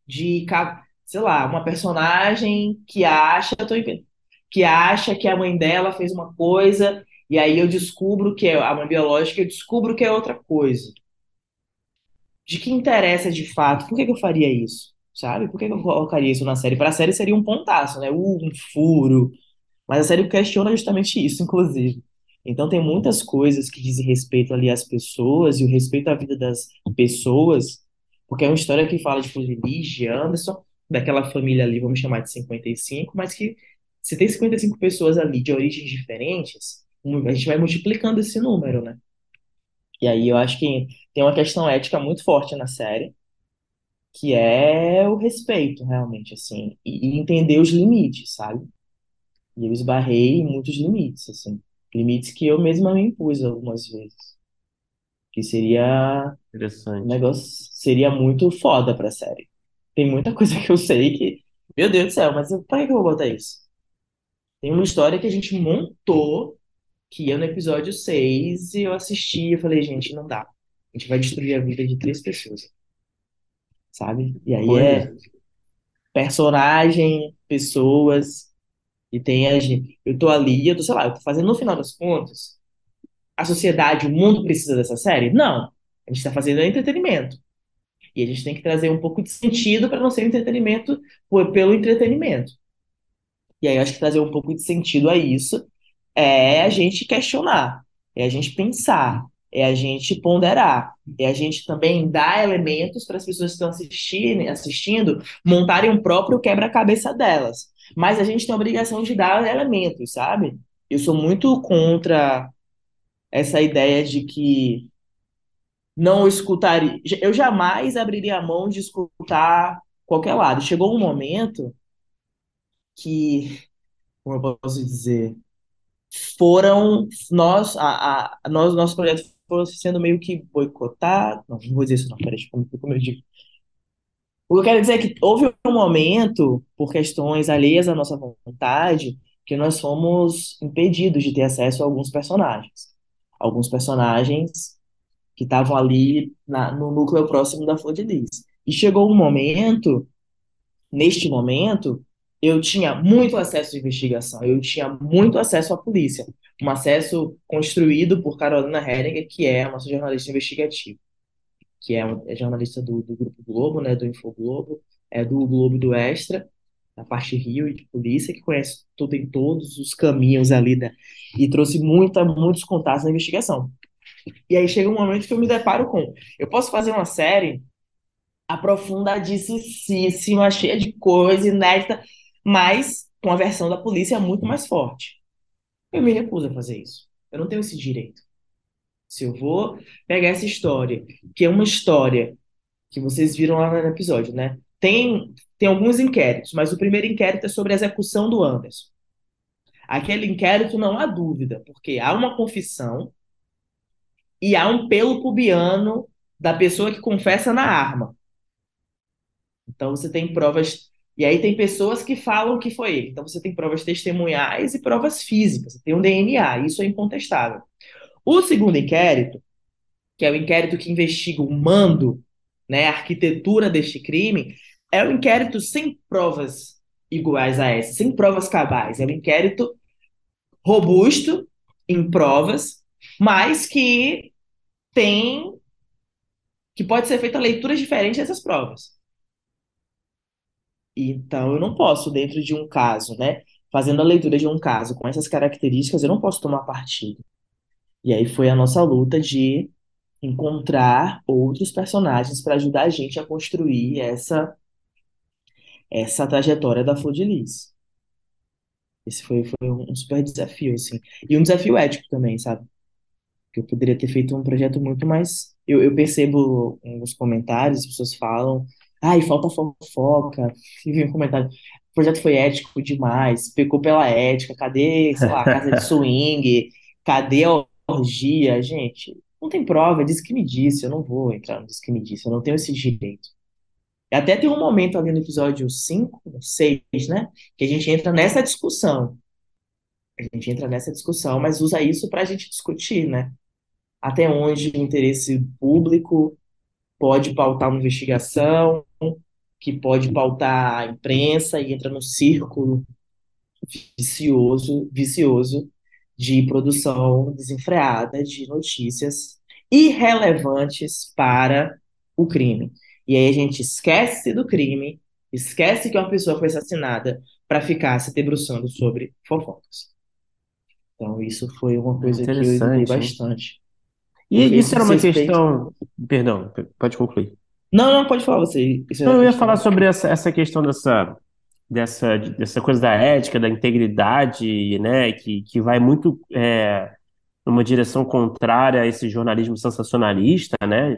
De, sei lá, uma personagem que acha, tô, que acha que a mãe dela fez uma coisa, e aí eu descubro que é a mãe biológica, eu descubro que é outra coisa. De que interessa de fato? Por que, que eu faria isso? Sabe? Por que eu colocaria isso na série? Para a série seria um pontaço, né? Uh, um furo. Mas a série questiona justamente isso, inclusive. Então tem muitas coisas que dizem respeito ali às pessoas e o respeito à vida das pessoas, porque é uma história que fala de Fluminense, de Anderson, daquela família ali, vamos chamar de 55, mas que se tem 55 pessoas ali de origens diferentes, a gente vai multiplicando esse número, né? E aí eu acho que tem uma questão ética muito forte na série, que é o respeito, realmente, assim, e, e entender os limites, sabe? E eu esbarrei em muitos limites, assim, limites que eu mesma me impus algumas vezes. Que seria Interessante. um negócio, seria muito foda pra série. Tem muita coisa que eu sei que, meu Deus do céu, mas eu- pra que eu vou botar isso? Tem uma história que a gente montou, que ia no episódio 6, e eu assisti e eu falei, gente, não dá. A gente vai destruir a vida de três pessoas sabe? E aí é personagem, pessoas, e tem a gente. Eu tô ali, eu tô, sei lá, eu tô fazendo no final das contas. A sociedade, o mundo precisa dessa série? Não. A gente tá fazendo entretenimento. E a gente tem que trazer um pouco de sentido para não ser entretenimento por, pelo entretenimento. E aí eu acho que trazer um pouco de sentido a isso é a gente questionar, é a gente pensar. É a gente ponderar, é a gente também dar elementos para as pessoas que estão assistindo, assistindo montarem o próprio quebra-cabeça delas. Mas a gente tem a obrigação de dar elementos, sabe? Eu sou muito contra essa ideia de que não escutaria. Eu jamais abriria a mão de escutar qualquer lado. Chegou um momento que, como eu posso dizer, foram nós, a, a, nós, nosso projeto foi sendo meio que boicotado. Não, não vou dizer isso não, peraí, como, como eu digo. O que eu quero dizer é que houve um momento, por questões alheias à nossa vontade, que nós fomos impedidos de ter acesso a alguns personagens. Alguns personagens que estavam ali na, no núcleo próximo da Flor de Lis. E chegou um momento, neste momento, eu tinha muito acesso à investigação, eu tinha muito acesso à polícia. Um acesso construído por Carolina Heringer, que é a nossa jornalista investigativa, que é, é jornalista do, do Grupo Globo, né, do Infoglobo, é do Globo do Extra, da parte Rio e de polícia, que conhece tudo em todos os caminhos ali, da, e trouxe muita, muitos contatos na investigação. E aí chega um momento que eu me deparo com, eu posso fazer uma série aprofundadíssima, cheia de coisa inédita, mas com a versão da polícia muito mais forte. Eu me recuso a fazer isso. Eu não tenho esse direito. Se eu vou pegar essa história, que é uma história que vocês viram lá no episódio, né? Tem, tem alguns inquéritos, mas o primeiro inquérito é sobre a execução do Anderson. Aquele inquérito não há dúvida, porque há uma confissão e há um pelo pubiano da pessoa que confessa na arma. Então você tem provas. E aí tem pessoas que falam que foi ele. Então você tem provas testemunhais e provas físicas. Você tem um DNA, isso é incontestável. O segundo inquérito, que é o inquérito que investiga o mando, né, a arquitetura deste crime, é um inquérito sem provas iguais a essa, sem provas cabais. É um inquérito robusto em provas, mas que tem que pode ser feita leituras diferentes dessas provas. Então, eu não posso, dentro de um caso, né, fazendo a leitura de um caso com essas características, eu não posso tomar partido. E aí foi a nossa luta de encontrar outros personagens para ajudar a gente a construir essa essa trajetória da Flor de Lis. Esse foi, foi um super desafio, assim. E um desafio ético também, sabe? Que eu poderia ter feito um projeto muito mais. Eu, eu percebo nos comentários, as pessoas falam, ai, falta fofoca. E um comentário, o projeto foi ético demais, pecou pela ética, cadê, sei lá, a casa de swing, cadê a orgia? Gente, não tem prova, diz que me disse, eu não vou entrar no diz que me disse, eu não tenho esse direito. E até tem um momento ali no episódio 5, 6, né? Que a gente entra nessa discussão. A gente entra nessa discussão, mas usa isso para a gente discutir, né? Até onde o interesse público pode pautar uma investigação, que pode pautar a imprensa e entra no círculo vicioso, vicioso de produção desenfreada de notícias irrelevantes para o crime. E aí a gente esquece do crime, esquece que uma pessoa foi assassinada para ficar se debruçando sobre fofocas. Então isso foi uma coisa que eu estudei bastante. E isso era uma questão. Perdão, pode concluir. Não, não, pode falar você. Não, eu ia falar sobre essa, essa questão dessa, dessa, dessa coisa da ética, da integridade, né, que, que vai muito é, numa direção contrária a esse jornalismo sensacionalista, né,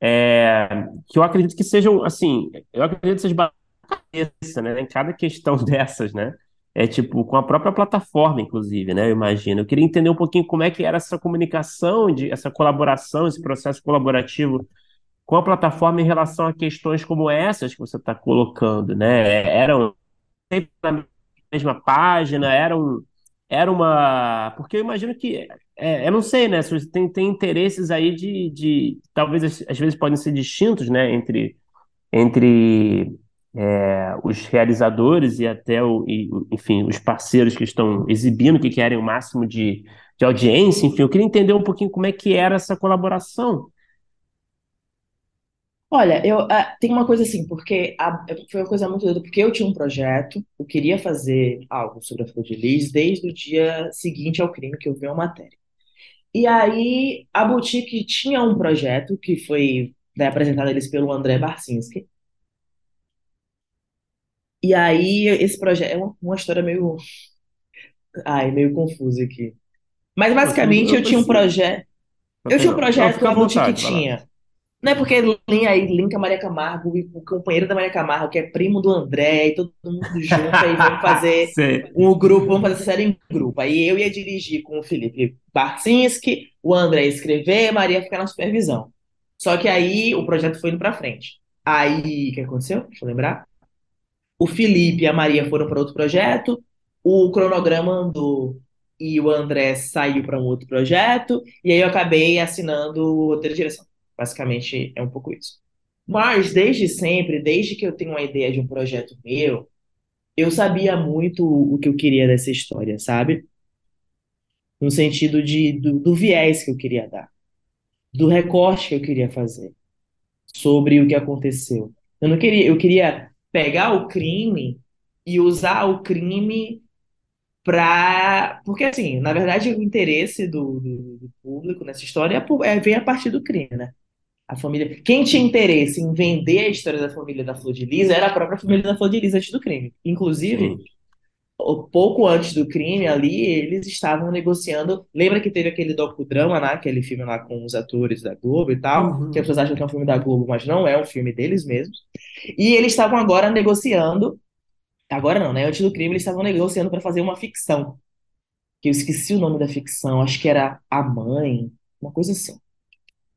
é, que eu acredito que sejam, assim, eu acredito que seja cabeça, né, em cada questão dessas, né, é tipo, com a própria plataforma, inclusive, né, eu imagino. Eu queria entender um pouquinho como é que era essa comunicação, de, essa colaboração, esse processo colaborativo com a plataforma em relação a questões como essas que você está colocando, né, eram sempre na mesma página, eram era uma. Porque eu imagino que. É, eu não sei, né? Tem, tem interesses aí de, de. Talvez às vezes podem ser distintos, né? Entre, entre é, os realizadores e até, o, e, enfim, os parceiros que estão exibindo, que querem o máximo de, de audiência. Enfim, eu queria entender um pouquinho como é que era essa colaboração. Olha, eu, uh, tem uma coisa assim, porque a, foi uma coisa muito doida, porque eu tinha um projeto, eu queria fazer algo sobre a Flor desde o dia seguinte ao crime que eu vi a matéria. E aí a Boutique tinha um projeto que foi né, apresentado eles pelo André Barcinski. E aí esse projeto é uma, uma história meio ai, meio confusa aqui. Mas basicamente eu tinha um projeto, eu tinha um projeto que a Boutique tinha. Não é porque linha aí linka Maria Camargo e o companheiro da Maria Camargo, que é primo do André, e todo mundo junto aí vamos fazer um grupo, vamos fazer essa série em grupo. Aí eu ia dirigir com o Felipe Barcinski, o André ia escrever, a Maria ia ficar na supervisão. Só que aí o projeto foi indo pra frente. Aí, o que aconteceu? Deixa eu lembrar. O Felipe e a Maria foram para outro projeto, o cronograma andou e o André saiu para um outro projeto, e aí eu acabei assinando o direção. Basicamente é um pouco isso. Mas desde sempre, desde que eu tenho uma ideia de um projeto meu, eu sabia muito o que eu queria dessa história, sabe? No sentido de, do, do viés que eu queria dar, do recorte que eu queria fazer sobre o que aconteceu. Eu não queria, eu queria pegar o crime e usar o crime para. Porque, assim, na verdade, o interesse do, do, do público nessa história é, é, vem a partir do crime, né? A família. Quem tinha interesse em vender a história da família da Flor de Lis era a própria família da Flor de Lis antes do crime. Inclusive, Sim. Pouco antes do crime, ali, eles estavam negociando. Lembra que teve aquele docudrama, né? Aquele filme lá com os atores da Globo e tal, uhum. que as pessoas acham que é um filme da Globo, mas não é um filme deles mesmos. E eles estavam agora negociando. Agora não, né? Antes do crime, eles estavam negociando para fazer uma ficção. Que eu esqueci o nome da ficção, acho que era A Mãe, uma coisa assim.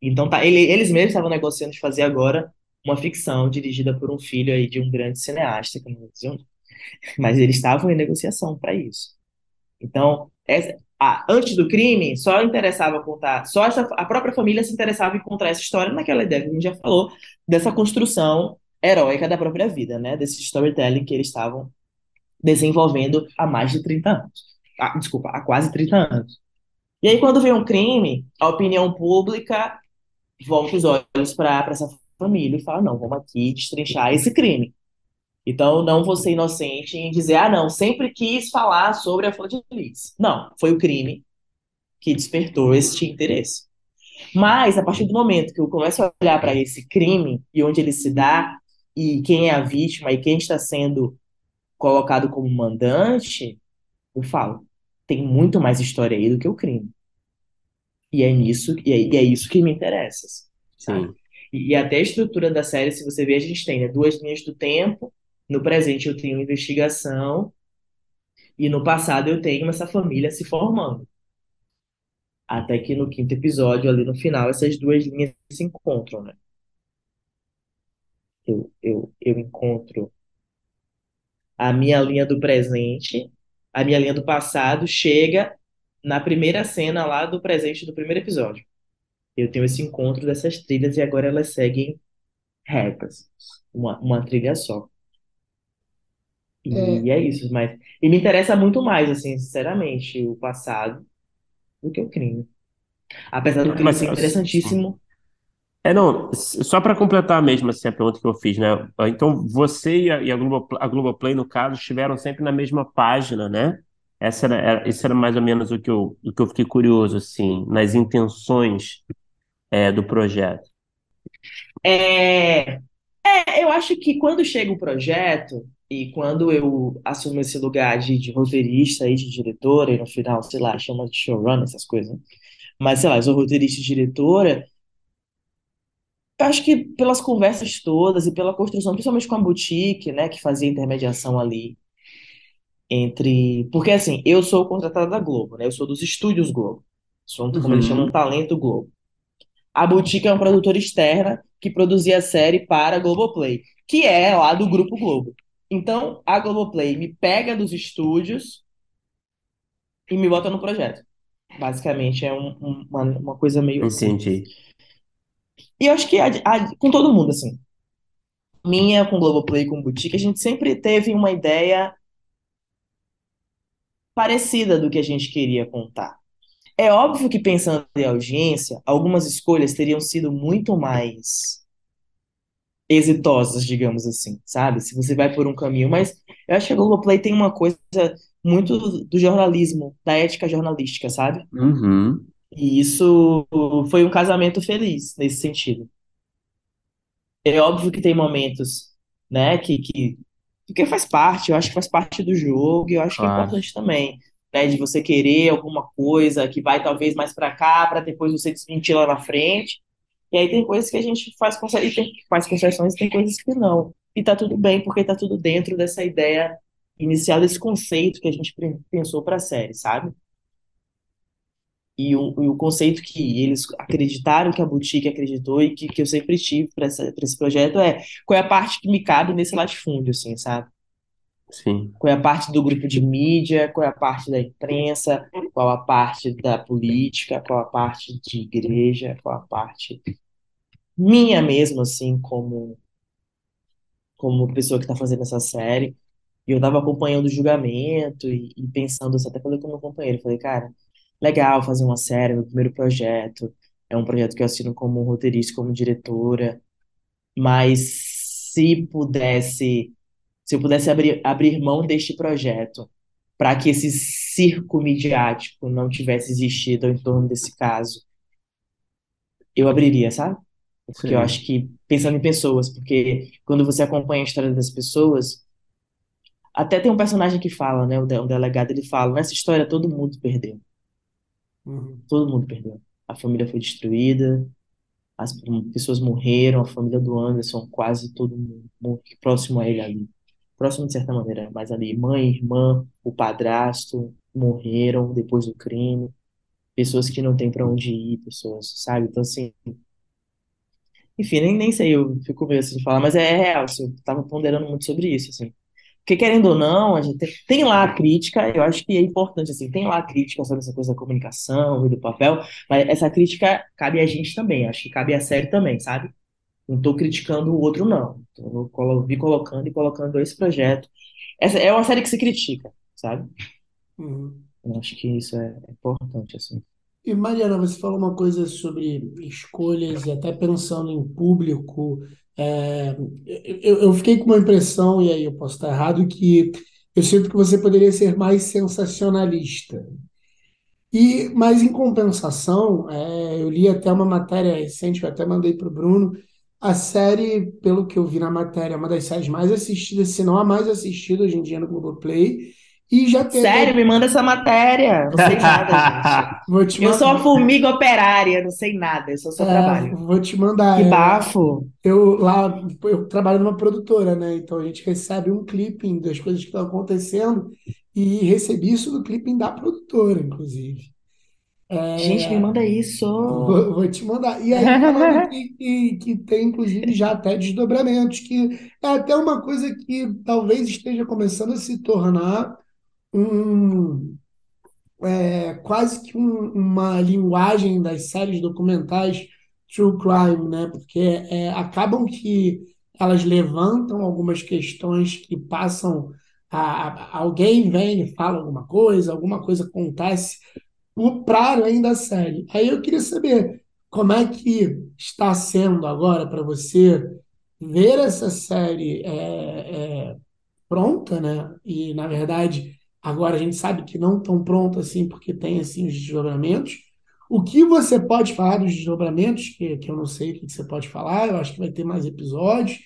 Então tá, ele, eles mesmos estavam negociando de fazer agora uma ficção dirigida por um filho aí de um grande cineasta, que eu não vou dizer mas eles estavam em negociação para isso. Então, essa, ah, antes do crime, só interessava contar, só essa, a própria família se interessava em contar essa história naquela ideia que a gente já falou, dessa construção heróica da própria vida, né? Desse storytelling que eles estavam desenvolvendo há mais de 30 anos. Ah, desculpa, há quase 30 anos. E aí, quando vem um crime, a opinião pública volta os olhos para essa família e fala: não, vamos aqui destrinchar esse crime. Então, não vou ser inocente em dizer: ah, não, sempre quis falar sobre a Flor de Lis. Não, foi o crime que despertou este interesse. Mas, a partir do momento que eu começo a olhar para esse crime e onde ele se dá, e quem é a vítima e quem está sendo colocado como mandante, eu falo: tem muito mais história aí do que o crime. E é nisso, e é, e é isso que me interessa. Sim. E, e, até a estrutura da série, se você ver, a gente tem né, duas linhas do tempo. No presente eu tenho investigação e no passado eu tenho essa família se formando. Até que no quinto episódio, ali no final, essas duas linhas se encontram, né? Eu, eu, eu encontro a minha linha do presente, a minha linha do passado chega na primeira cena lá do presente do primeiro episódio. Eu tenho esse encontro dessas trilhas e agora elas seguem retas. Uma, uma trilha só. E é. é isso, mas. E me interessa muito mais, assim, sinceramente, o passado do que o crime. Apesar do crime mas, ser interessantíssimo. É, não, só para completar mesmo assim, a pergunta que eu fiz, né? Então, você e a, e a, Globo, a Globoplay, no caso, estiveram sempre na mesma página, né? Essa era, era, esse era mais ou menos o que eu, o que eu fiquei curioso, assim, nas intenções é, do projeto. É, é, eu acho que quando chega o projeto e quando eu assumo esse lugar de, de roteirista e de diretora, e no final, sei lá, chama de showrunner, essas coisas, né? Mas, sei lá, eu sou roteirista e diretora, eu acho que pelas conversas todas e pela construção, principalmente com a boutique, né, que fazia intermediação ali entre. Porque assim, eu sou contratada da Globo, né? Eu sou dos estúdios Globo. Sou, como eles chamam, talento Globo. A Boutique é uma produtora externa que produzia a série para a Globoplay, que é lá do Grupo Globo. Então, a Globoplay me pega dos estúdios e me bota no projeto. Basicamente, é um, um, uma, uma coisa meio. Assim. Entendi. E eu acho que a, a, com todo mundo, assim. Minha, com Globoplay, com Boutique, a gente sempre teve uma ideia parecida do que a gente queria contar. É óbvio que, pensando em audiência, algumas escolhas teriam sido muito mais exitosas, digamos assim, sabe? Se você vai por um caminho. Mas eu acho que a Globoplay tem uma coisa muito do jornalismo, da ética jornalística, sabe? Uhum. E isso foi um casamento feliz nesse sentido. É óbvio que tem momentos, né, que, que porque faz parte, eu acho que faz parte do jogo, e eu acho que é Claro. importante também, né, de você querer alguma coisa que vai talvez mais pra cá, pra depois você desmentir lá na frente. E aí tem coisas que a gente faz, e tem, faz concessões, e tem coisas que não. E tá tudo bem, porque tá tudo dentro dessa ideia inicial, desse conceito que a gente pensou pra série, sabe? E o, e o conceito que eles acreditaram, que a Boutique acreditou e que, que eu sempre tive para esse projeto é qual é a parte que me cabe nesse latifúndio, assim, sabe? Sim. Qual é a parte do grupo de mídia, qual é a parte da imprensa, qual a parte da política, qual a parte de igreja, qual a parte minha mesmo, assim, como, como pessoa que está fazendo essa série. E eu tava acompanhando o julgamento e, e pensando, assim, até falei com meu companheiro, falei, cara, legal fazer uma série, meu primeiro projeto, é um projeto que eu assino como roteirista, como diretora, mas se pudesse, se eu pudesse abrir, abrir mão deste projeto para que esse circo midiático não tivesse existido em torno desse caso, eu abriria, sabe? Porque eu Sim. acho que, pensando em pessoas, porque quando você acompanha a história das pessoas, até tem um personagem que fala, né? O de- o delegado, ele fala, nessa história todo mundo perdeu. Uhum. Todo mundo perdeu. A família foi destruída, as pessoas morreram, a família do Anderson, quase todo mundo próximo a ele ali. Próximo de certa maneira, mas ali, mãe, irmã, o padrasto morreram depois do crime. Pessoas que não têm para onde ir, pessoas, sabe? Então, assim, enfim, nem, nem sei, eu fico meio assim de falar, mas é, é real, assim, eu tava ponderando muito sobre isso, assim. Porque, querendo ou não, a gente tem, tem lá a crítica, eu acho que é importante, assim, tem lá a crítica sobre essa coisa da comunicação e do papel, mas essa crítica cabe a gente também, acho que cabe a série também, sabe? Não tô criticando o outro, não. Então, eu colo- vi colocando e colocando esse projeto. Essa é uma série que se critica, sabe? Uhum. Eu acho que isso é é importante, assim. E Mariana, você falou uma coisa sobre escolhas e até pensando em público. é, eu, eu fiquei com uma impressão, e aí eu posso estar errado, que eu sinto que você poderia ser mais sensacionalista. E, mas em compensação, é, eu li até uma matéria recente, eu até mandei para o Bruno. A série, pelo que eu vi na matéria, é uma das séries mais assistidas, se não a mais assistida hoje em dia no Globoplay. E já até- Sério, me manda essa matéria. Não sei nada, gente. Eu sou uma formiga operária, não sei nada, eu só só É, trabalho. vou te mandar. Que é, bafo. Eu lá, eu trabalho numa produtora, né? Então a gente recebe um clipping das coisas que estão acontecendo e recebi isso do clipping da produtora, inclusive. Gente, me manda isso. Vou, vou te mandar. E aí falando que, que, que tem, inclusive, já até desdobramentos, que é até uma coisa que talvez esteja começando a se tornar um, é, quase que um- uma linguagem das séries documentais true crime, né? Porque é, acabam que elas levantam algumas questões que passam a, a- alguém vem e fala alguma coisa, alguma coisa acontece para além da série. Aí eu queria saber como é que está sendo agora para você ver essa série é, é, pronta, né? E na verdade agora a gente sabe que não tão pronta assim porque tem assim os desdobramentos. O que você pode falar dos desdobramentos, que, que eu não sei o que você pode falar, eu acho que vai ter mais episódios.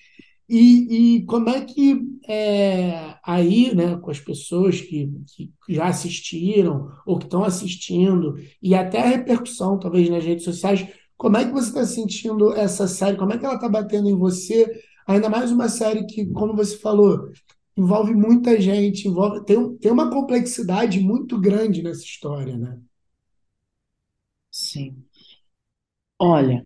E, e como é que é, aí, né, com as pessoas que, que já assistiram ou que estão assistindo, e até a repercussão, talvez, nas redes sociais, como é que você está sentindo essa série? Como é que ela está batendo em você? Ainda mais uma série que, como você falou, envolve muita gente, envolve, tem, tem uma complexidade muito grande nessa história, né? Sim. Olha,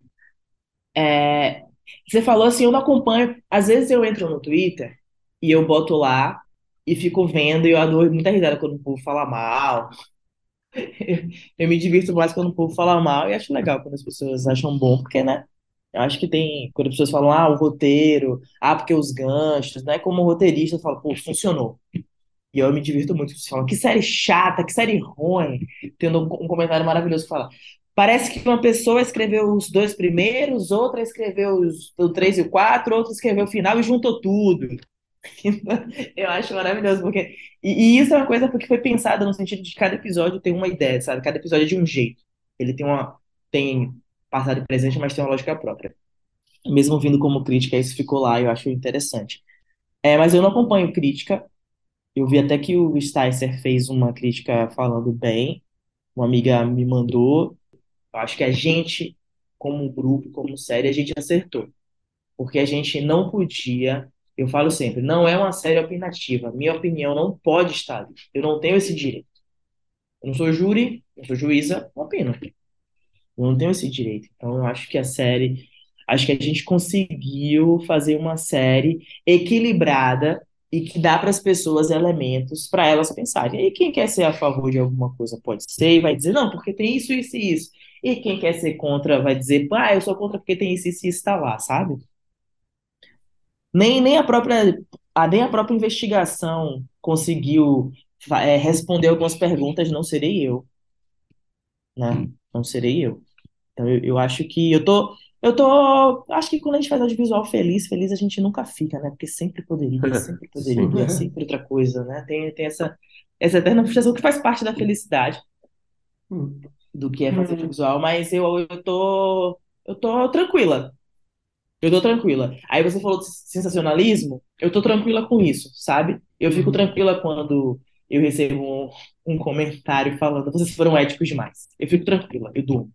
é, você falou assim, eu não acompanho. Às vezes eu entro no Twitter e eu boto lá e fico vendo e eu adoro muita risada quando o povo fala mal. Eu me divirto mais quando o povo fala mal e acho legal quando as pessoas acham bom, porque, né? Eu acho que tem, quando as pessoas falam, ah, o roteiro, ah, porque os ganchos, né? Como roteirista, eu falo, pô, funcionou. E eu me divirto muito. Você fala, que série chata, que série ruim. Tendo um, comentário maravilhoso que fala, parece que uma pessoa escreveu os dois primeiros, outra escreveu os, o três e o quatro, outra escreveu o final e juntou tudo. Eu acho maravilhoso, porque. E, e isso é uma coisa porque foi pensada no sentido de cada episódio ter uma ideia, sabe? Cada episódio é de um jeito. Ele tem uma tem passado e presente, mas tem uma lógica própria. Mesmo vindo como crítica, isso ficou lá, eu acho interessante. É, mas eu não acompanho crítica. Eu vi até que o Sticer fez uma crítica falando bem. Uma amiga me mandou. Eu acho que a gente, como grupo, como série, a gente acertou. Porque a gente não podia, eu falo sempre, não é uma série opinativa. Minha opinião não pode estar ali. Eu não tenho esse direito. Eu não sou júri, não sou juíza, não opino. Eu não tenho esse direito. Então, eu acho que a série. Acho que a gente conseguiu fazer uma série equilibrada e que dá para as pessoas elementos para elas pensarem. E quem quer ser a favor de alguma coisa pode ser e vai dizer, não, porque tem isso, isso e isso. E quem quer ser contra vai dizer, ah, eu sou contra porque tem isso, isso e isso está lá, sabe? Nem, nem, a própria, a, nem a própria investigação conseguiu é, responder algumas perguntas, não serei eu. Né? Não serei eu. Então eu, eu acho que eu tô. Eu tô. Acho que quando a gente faz audiovisual feliz, feliz a gente nunca fica, né? Porque sempre poderia, sempre poderia, sempre outra coisa, né? Tem, tem essa, essa eterna frustração que faz parte da felicidade hum. do que é fazer hum. audiovisual, mas eu, eu tô. Eu tô tranquila. Eu tô tranquila. Aí você falou de sensacionalismo, eu tô tranquila com isso, sabe? Eu fico uhum. tranquila quando eu recebo um, um, comentário falando vocês foram éticos demais. Eu fico tranquila, eu durmo.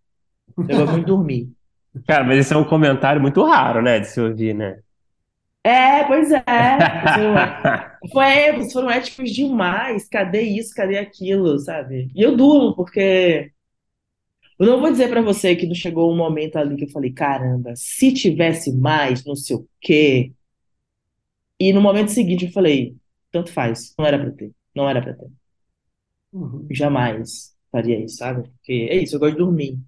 Eu vou muito dormir. Cara, mas esse é um comentário muito raro, né, de se ouvir, né? É, pois é. Foi, vocês foram éticos demais. Cadê isso? Cadê aquilo, sabe? E eu durmo, porque eu não vou dizer para você que não chegou um momento ali que eu falei, caramba, se tivesse mais, não sei o quê. E no momento seguinte eu falei, tanto faz, não era para ter, não era para ter. Uhum. Jamais faria isso, sabe? Porque é isso, eu gosto de dormir.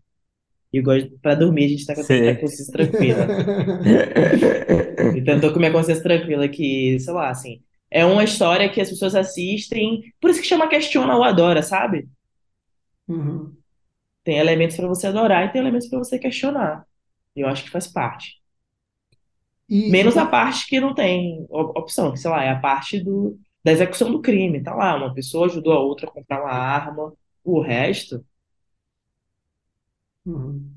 E eu gosto, pra dormir a gente tá com a consciência tranquila. então eu tô com minha consciência tranquila que, sei lá, assim, é uma história que as pessoas assistem, por isso que chama Questiona ou Adora, sabe? Uhum. Tem elementos para você adorar e tem elementos para você questionar. E eu acho que faz parte. E... Menos a parte que não tem opção, que sei lá, é a parte do, da execução do crime. Tá lá, uma pessoa ajudou a outra a comprar uma arma, o resto. Uhum.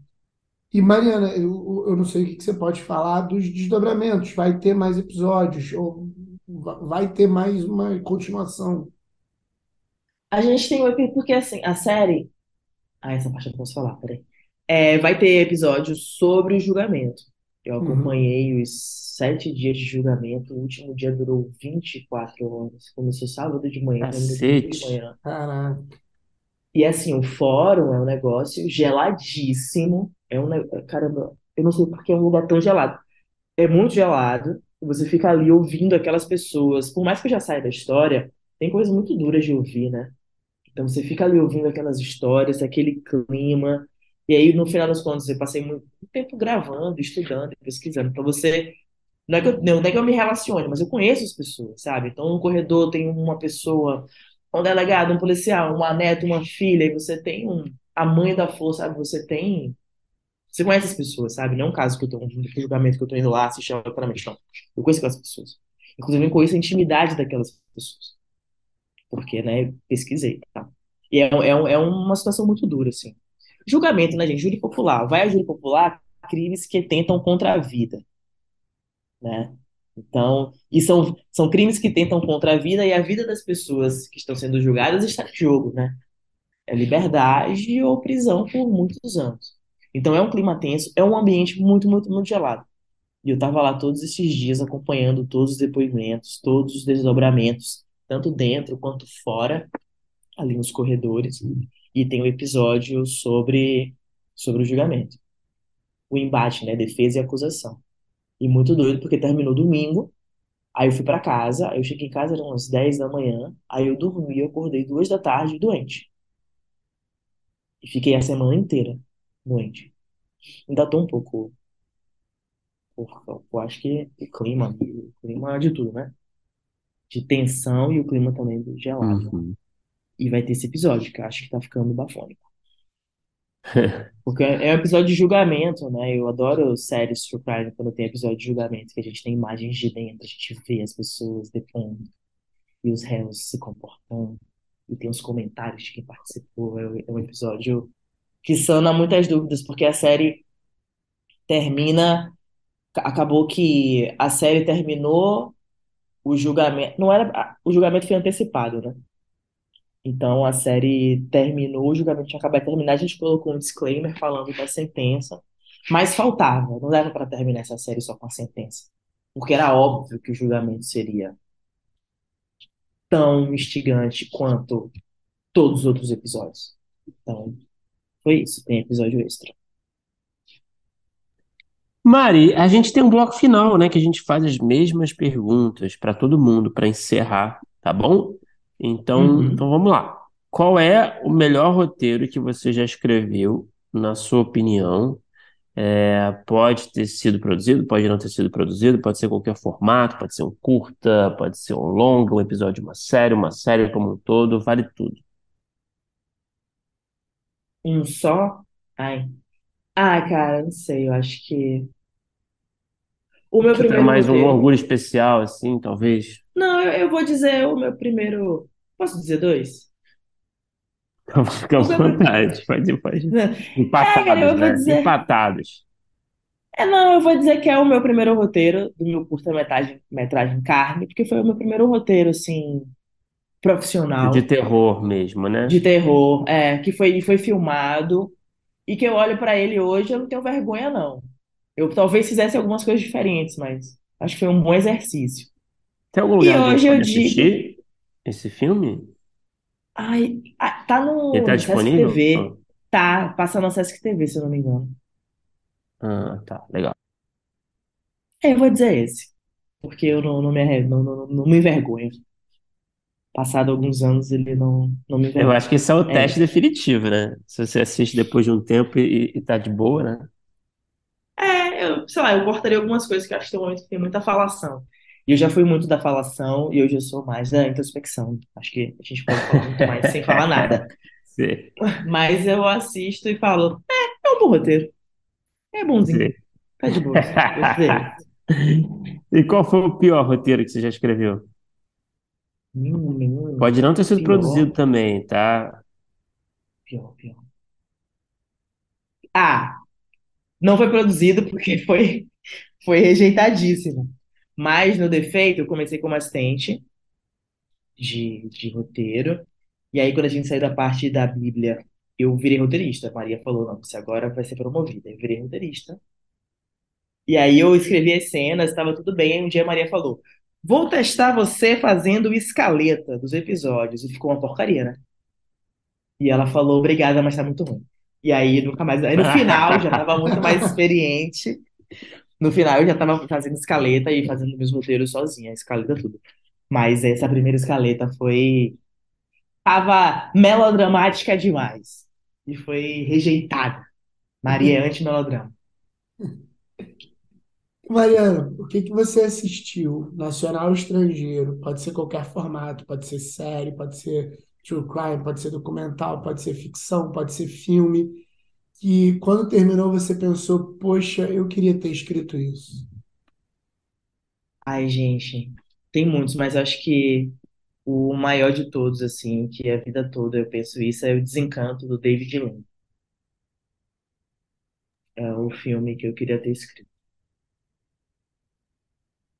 E Mariana, eu, eu não sei o que você pode falar dos desdobramentos. Vai ter mais episódios? Ou vai ter mais uma continuação? A gente tem porque assim, a série ah, essa parte eu não posso falar, peraí. É, vai ter episódios sobre o julgamento. Eu uhum. acompanhei uhum. os sete dias de julgamento. O último dia durou 24 horas. Começou sábado de manhã, Cacete. de manhã. Caraca. E assim, o fórum é um negócio geladíssimo. É um Caramba, eu não sei porque é um lugar tão gelado. É muito gelado. Você fica ali ouvindo aquelas pessoas. Por mais que eu já saia da história, tem coisas muito duras de ouvir, né? Então você fica ali ouvindo aquelas histórias, aquele clima, e aí no final das contas eu passei muito tempo gravando, estudando, pesquisando. Então você não é, que eu, não é que eu me relacione, mas eu conheço as pessoas, sabe? Então no corredor tem uma pessoa, um delegado, um policial, uma neta, uma filha, e você tem um, a mãe da força, sabe? Você tem você conhece as pessoas, sabe? Não é um caso que eu tô, um julgamento que eu tô indo lá assistir aleatoriamente, não. Eu conheço aquelas pessoas. Inclusive, eu conheço a intimidade daquelas pessoas porque, né, pesquisei, tá? E é, é, é uma situação muito dura, assim. Julgamento, né, gente? Júri popular. Vai a júri popular crimes que tentam contra a vida, né? Então, e são, são crimes que tentam contra a vida e a vida das pessoas que estão sendo julgadas está em jogo, né? É liberdade ou prisão por muitos anos. Então é um clima tenso, é um ambiente muito, muito, muito gelado. E eu estava lá todos esses dias acompanhando todos os depoimentos, todos os desdobramentos tanto dentro quanto fora, ali nos corredores. E tem um episódio sobre, sobre o julgamento. O embate, né? Defesa e acusação. E muito doido, porque terminou domingo. Aí eu fui para casa, aí eu cheguei em casa, eram umas 10 da manhã. Aí eu dormi, eu acordei duas da tarde, doente. E fiquei a semana inteira doente. Ainda tô um pouco. Eu acho que o clima, o clima de tudo, né? de tensão e o clima também gelado. Uhum. E vai ter esse episódio, que eu acho que tá ficando bafônico. Porque é um episódio de julgamento, né? Eu adoro séries true crime quando tem episódio de julgamento, que a gente tem imagens de dentro, a gente vê as pessoas depondo e os réus se comportando, e tem os comentários de quem participou. É, é um episódio que sana muitas dúvidas, porque a série termina. Acabou que a série terminou, o julgamento. Não era. O julgamento foi antecipado, né? Então a série terminou, o julgamento tinha acabado de terminar, a gente colocou um disclaimer falando da sentença, mas faltava, não dava para terminar essa série só com a sentença, porque era óbvio que o julgamento seria tão instigante quanto todos os outros episódios. Então, foi isso, tem episódio extra. Mari, a gente tem um bloco final, né, que a gente faz as mesmas perguntas para todo mundo para encerrar, tá bom? Então, Uhum. então vamos lá. Qual é o melhor roteiro que você já escreveu, na sua opinião? É, pode ter sido produzido, pode não ter sido produzido, pode ser qualquer formato, pode ser um curta, pode ser um longa, um episódio de uma série, uma série como um todo, vale tudo. Um só? Ai. Ah, cara, não sei, eu acho que. O meu para primeiro mais um roteiro. orgulho especial, assim, talvez. Não, eu, eu vou dizer o meu primeiro. Posso dizer dois? Fica à vontade, pode, pode. É, Empatados, eu vou né? dizer. Empatados. É, não, eu vou dizer que é o meu primeiro roteiro do meu curta-metragem metragem Carne, porque foi o meu primeiro roteiro, assim, De profissional, terror mesmo, né? de terror, é, que foi, foi filmado, e que eu olho pra ele hoje, eu não tenho vergonha, não. Eu talvez fizesse algumas coisas diferentes, mas acho que foi um bom exercício. Tem algum E lugar gente hoje eu digo. assistir esse filme? Ai, ah, tá Ele no, tá no Sesc disponível? TV. Tá, passa no Sesc TV, se eu não me engano. Ah, tá, legal. É, eu vou dizer esse, porque eu não, não me, não, não, não me envergonho. Passado alguns anos, ele não, não me Eu envergonha. acho que esse é o É teste definitivo, né? Se você assiste depois de um tempo e, e tá de boa, né? É, eu, sei lá, eu cortaria algumas coisas que eu acho que tem um momento que tem muita falação. E eu já fui muito da falação e hoje eu sou mais da introspecção. Acho que a gente pode falar muito mais sem falar nada. Sim, Mas eu assisto e falo, é, é um bom roteiro. É bonzinho. sim. Tá de boa. E qual foi o pior roteiro que você já escreveu? Hum, Pode não ter sido produzido pior, também, tá? pior, pior. Ah, não foi produzido porque foi, foi rejeitadíssimo. Mas no defeito, eu comecei como assistente de, de roteiro. E aí, quando a gente saiu da parte da Bíblia, eu virei roteirista. A Maria falou: não, você agora vai ser promovida. Eu virei roteirista. E aí eu escrevi as cenas, estava tudo bem. Aí um dia a Maria falou: Vou testar você fazendo escaleta dos episódios. E ficou uma porcaria, né? E ela falou: Obrigada, mas tá muito ruim. E aí nunca mais. Aí no final já estava muito mais experiente. No final eu já estava fazendo escaleta e fazendo meus roteiros sozinha, escaleta tudo. Mas essa primeira escaleta foi. Tava melodramática demais. E foi rejeitada. Maria é anti-melodrama. Mariana, o que que você assistiu? Nacional ou estrangeiro? Pode ser qualquer formato, pode ser série, pode ser true crime, pode ser documental, pode ser ficção, pode ser filme. Que quando terminou você pensou, poxa, eu queria ter escrito isso. Ai, gente, tem muitos, mas acho que o maior de todos, assim, que a vida toda eu penso isso, é o Desencanto do David Lean. É o filme que eu queria ter escrito.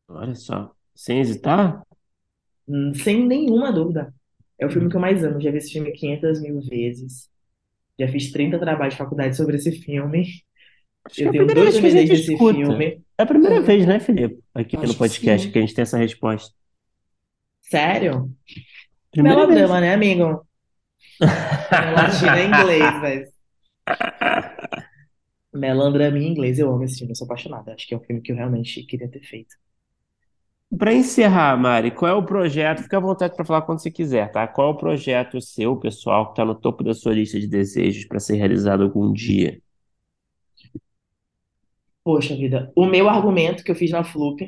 Olha só, sem hesitar? Hum, Sem nenhuma dúvida. É o filme que eu mais amo. Já vi esse filme 500 mil vezes. Já fiz 30 trabalhos de faculdade sobre esse filme. Acho que é Eu a tenho dois que gente desse escuta. filme. É a primeira É, vez, né, Felipe? Aqui acho que podcast sim. que a gente tem essa resposta. Sério? Primeira vez. Melodrama, né, amigo? Latino é inglês, mas. Em inglês. Eu amo esse filme, eu sou apaixonada. Acho que é um filme que eu realmente queria ter feito. Para encerrar, Mari, qual é o projeto? Fica à vontade para falar quando você quiser, tá? Qual é o projeto seu, pessoal, que está no topo da sua lista de desejos para ser realizado algum dia? Poxa vida, o meu argumento que eu fiz na Flup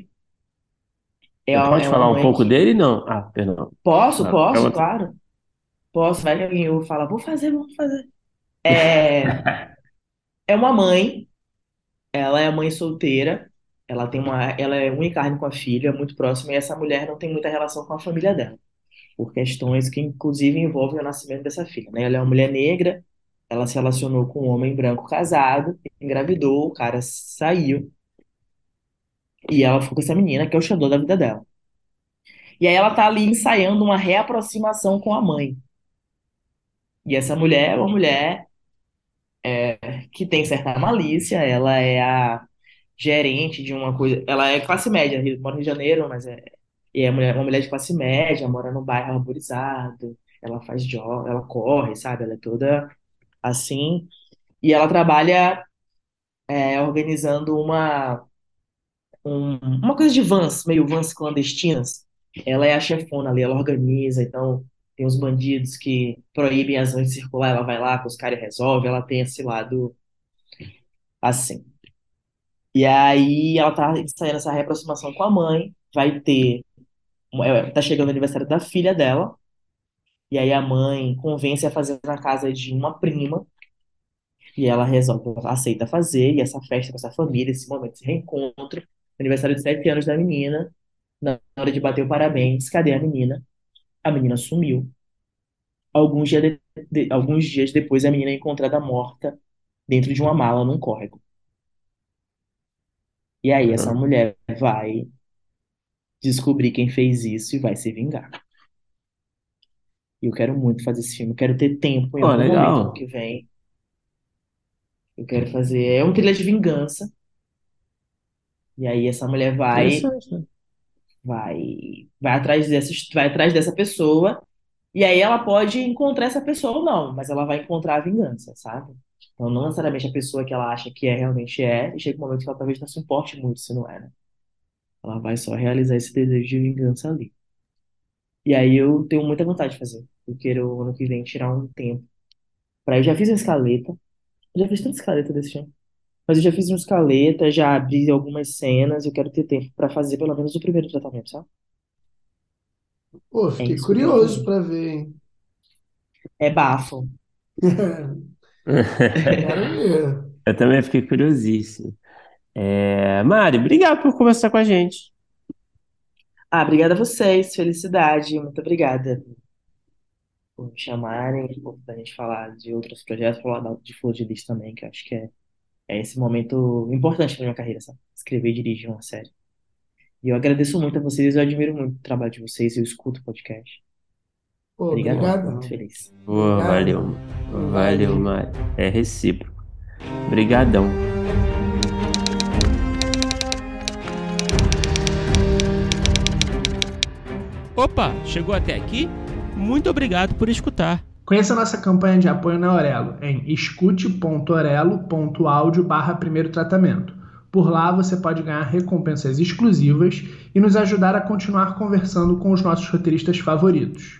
é, Você pode é falar uma um mãe pouco que. dele? Não. Ah, perdão. Posso, à posso, claro. Posso. Vai que alguém fala, vou fazer, vou fazer. É, é uma mãe, ela é mãe solteira, ela tem uma, ela é unha e carne com a filha, muito próxima, e essa mulher não tem muita relação com a família dela, por questões que inclusive envolvem o nascimento dessa filha, né? Ela é uma mulher negra ela se relacionou com um homem branco casado, engravidou, o cara saiu. E ela ficou com essa menina, que é o xodó da vida dela. E aí ela tá ali ensaiando uma reaproximação com a mãe. E essa mulher é uma mulher é, que tem certa malícia, ela é a gerente de uma coisa. Ela é classe média, mora no Rio de Janeiro, mas é, é uma mulher de classe média, mora num bairro arborizado, ela faz job, ela corre, sabe? Ela é toda assim. E ela trabalha é, organizando uma, um, uma coisa de vans, meio vans clandestinas. Ela é a chefona ali, ela organiza, então tem os bandidos que proíbem as vans de circular, ela vai lá com os caras e resolve, ela tem esse lado assim. E aí ela tá ensaiando essa reaproximação com a mãe, vai ter, é, tá chegando o aniversário da filha dela, e aí a mãe convence a fazer na casa de uma prima, e ela resolve, aceita fazer, e essa festa com essa família, esse momento, esse reencontro, aniversário de sete anos da menina, na hora de bater o parabéns, cadê a menina? A menina sumiu. Alguns, de, de, alguns dias depois, a menina é encontrada morta dentro de uma mala num córrego. E aí essa Uhum. mulher vai descobrir quem fez isso e vai se vingar. E eu quero muito fazer esse filme. Eu quero ter tempo em Pô, algum momento ano legal. que vem. Eu quero fazer. É um trilha de vingança. E aí essa mulher vai, né? vai, vai atrás dessa, vai atrás dessa pessoa. E aí ela pode encontrar essa pessoa ou não, mas ela vai encontrar a vingança, sabe? Então não necessariamente a pessoa que ela acha que é realmente é, e chega um momento que ela talvez não se importe muito se não é, né? Ela vai só realizar esse desejo de vingança ali. E aí eu tenho muita vontade de fazer. Eu quero ano que vem tirar um tempo. Pra, eu já fiz uma escaleta. Eu já fiz tanta escaleta desse filme. Mas eu já fiz uma escaleta, já abri algumas cenas. Eu quero ter tempo pra fazer pelo menos o primeiro tratamento, sabe? Pô, É fiquei isso que eu quero curioso fazer. para ver, hein? É bafo. Quero ver. Eu também fiquei curiosíssimo. É, Mari, obrigado por conversar com a gente. Ah, obrigada a vocês. Felicidade. Muito obrigada por me chamarem, por a gente falar de outros projetos, falar da- de Flor de Lis também, que eu acho que é, é esse momento importante na minha carreira, sabe? Escrever e dirigir uma série. E eu agradeço muito a vocês, eu admiro muito o trabalho de vocês, eu escuto o podcast. Pô, Obrigado, obrigadão. muito feliz. Pô, Obrigado. valeu. Valeu, Mari. É recíproco. Obrigadão. Opa, chegou até aqui? Muito obrigado por escutar. Conheça nossa campanha de apoio na Aurelo em escute.orelo.audio barra primeiro tratamento. Por lá você pode ganhar recompensas exclusivas e nos ajudar a continuar conversando com os nossos roteiristas favoritos.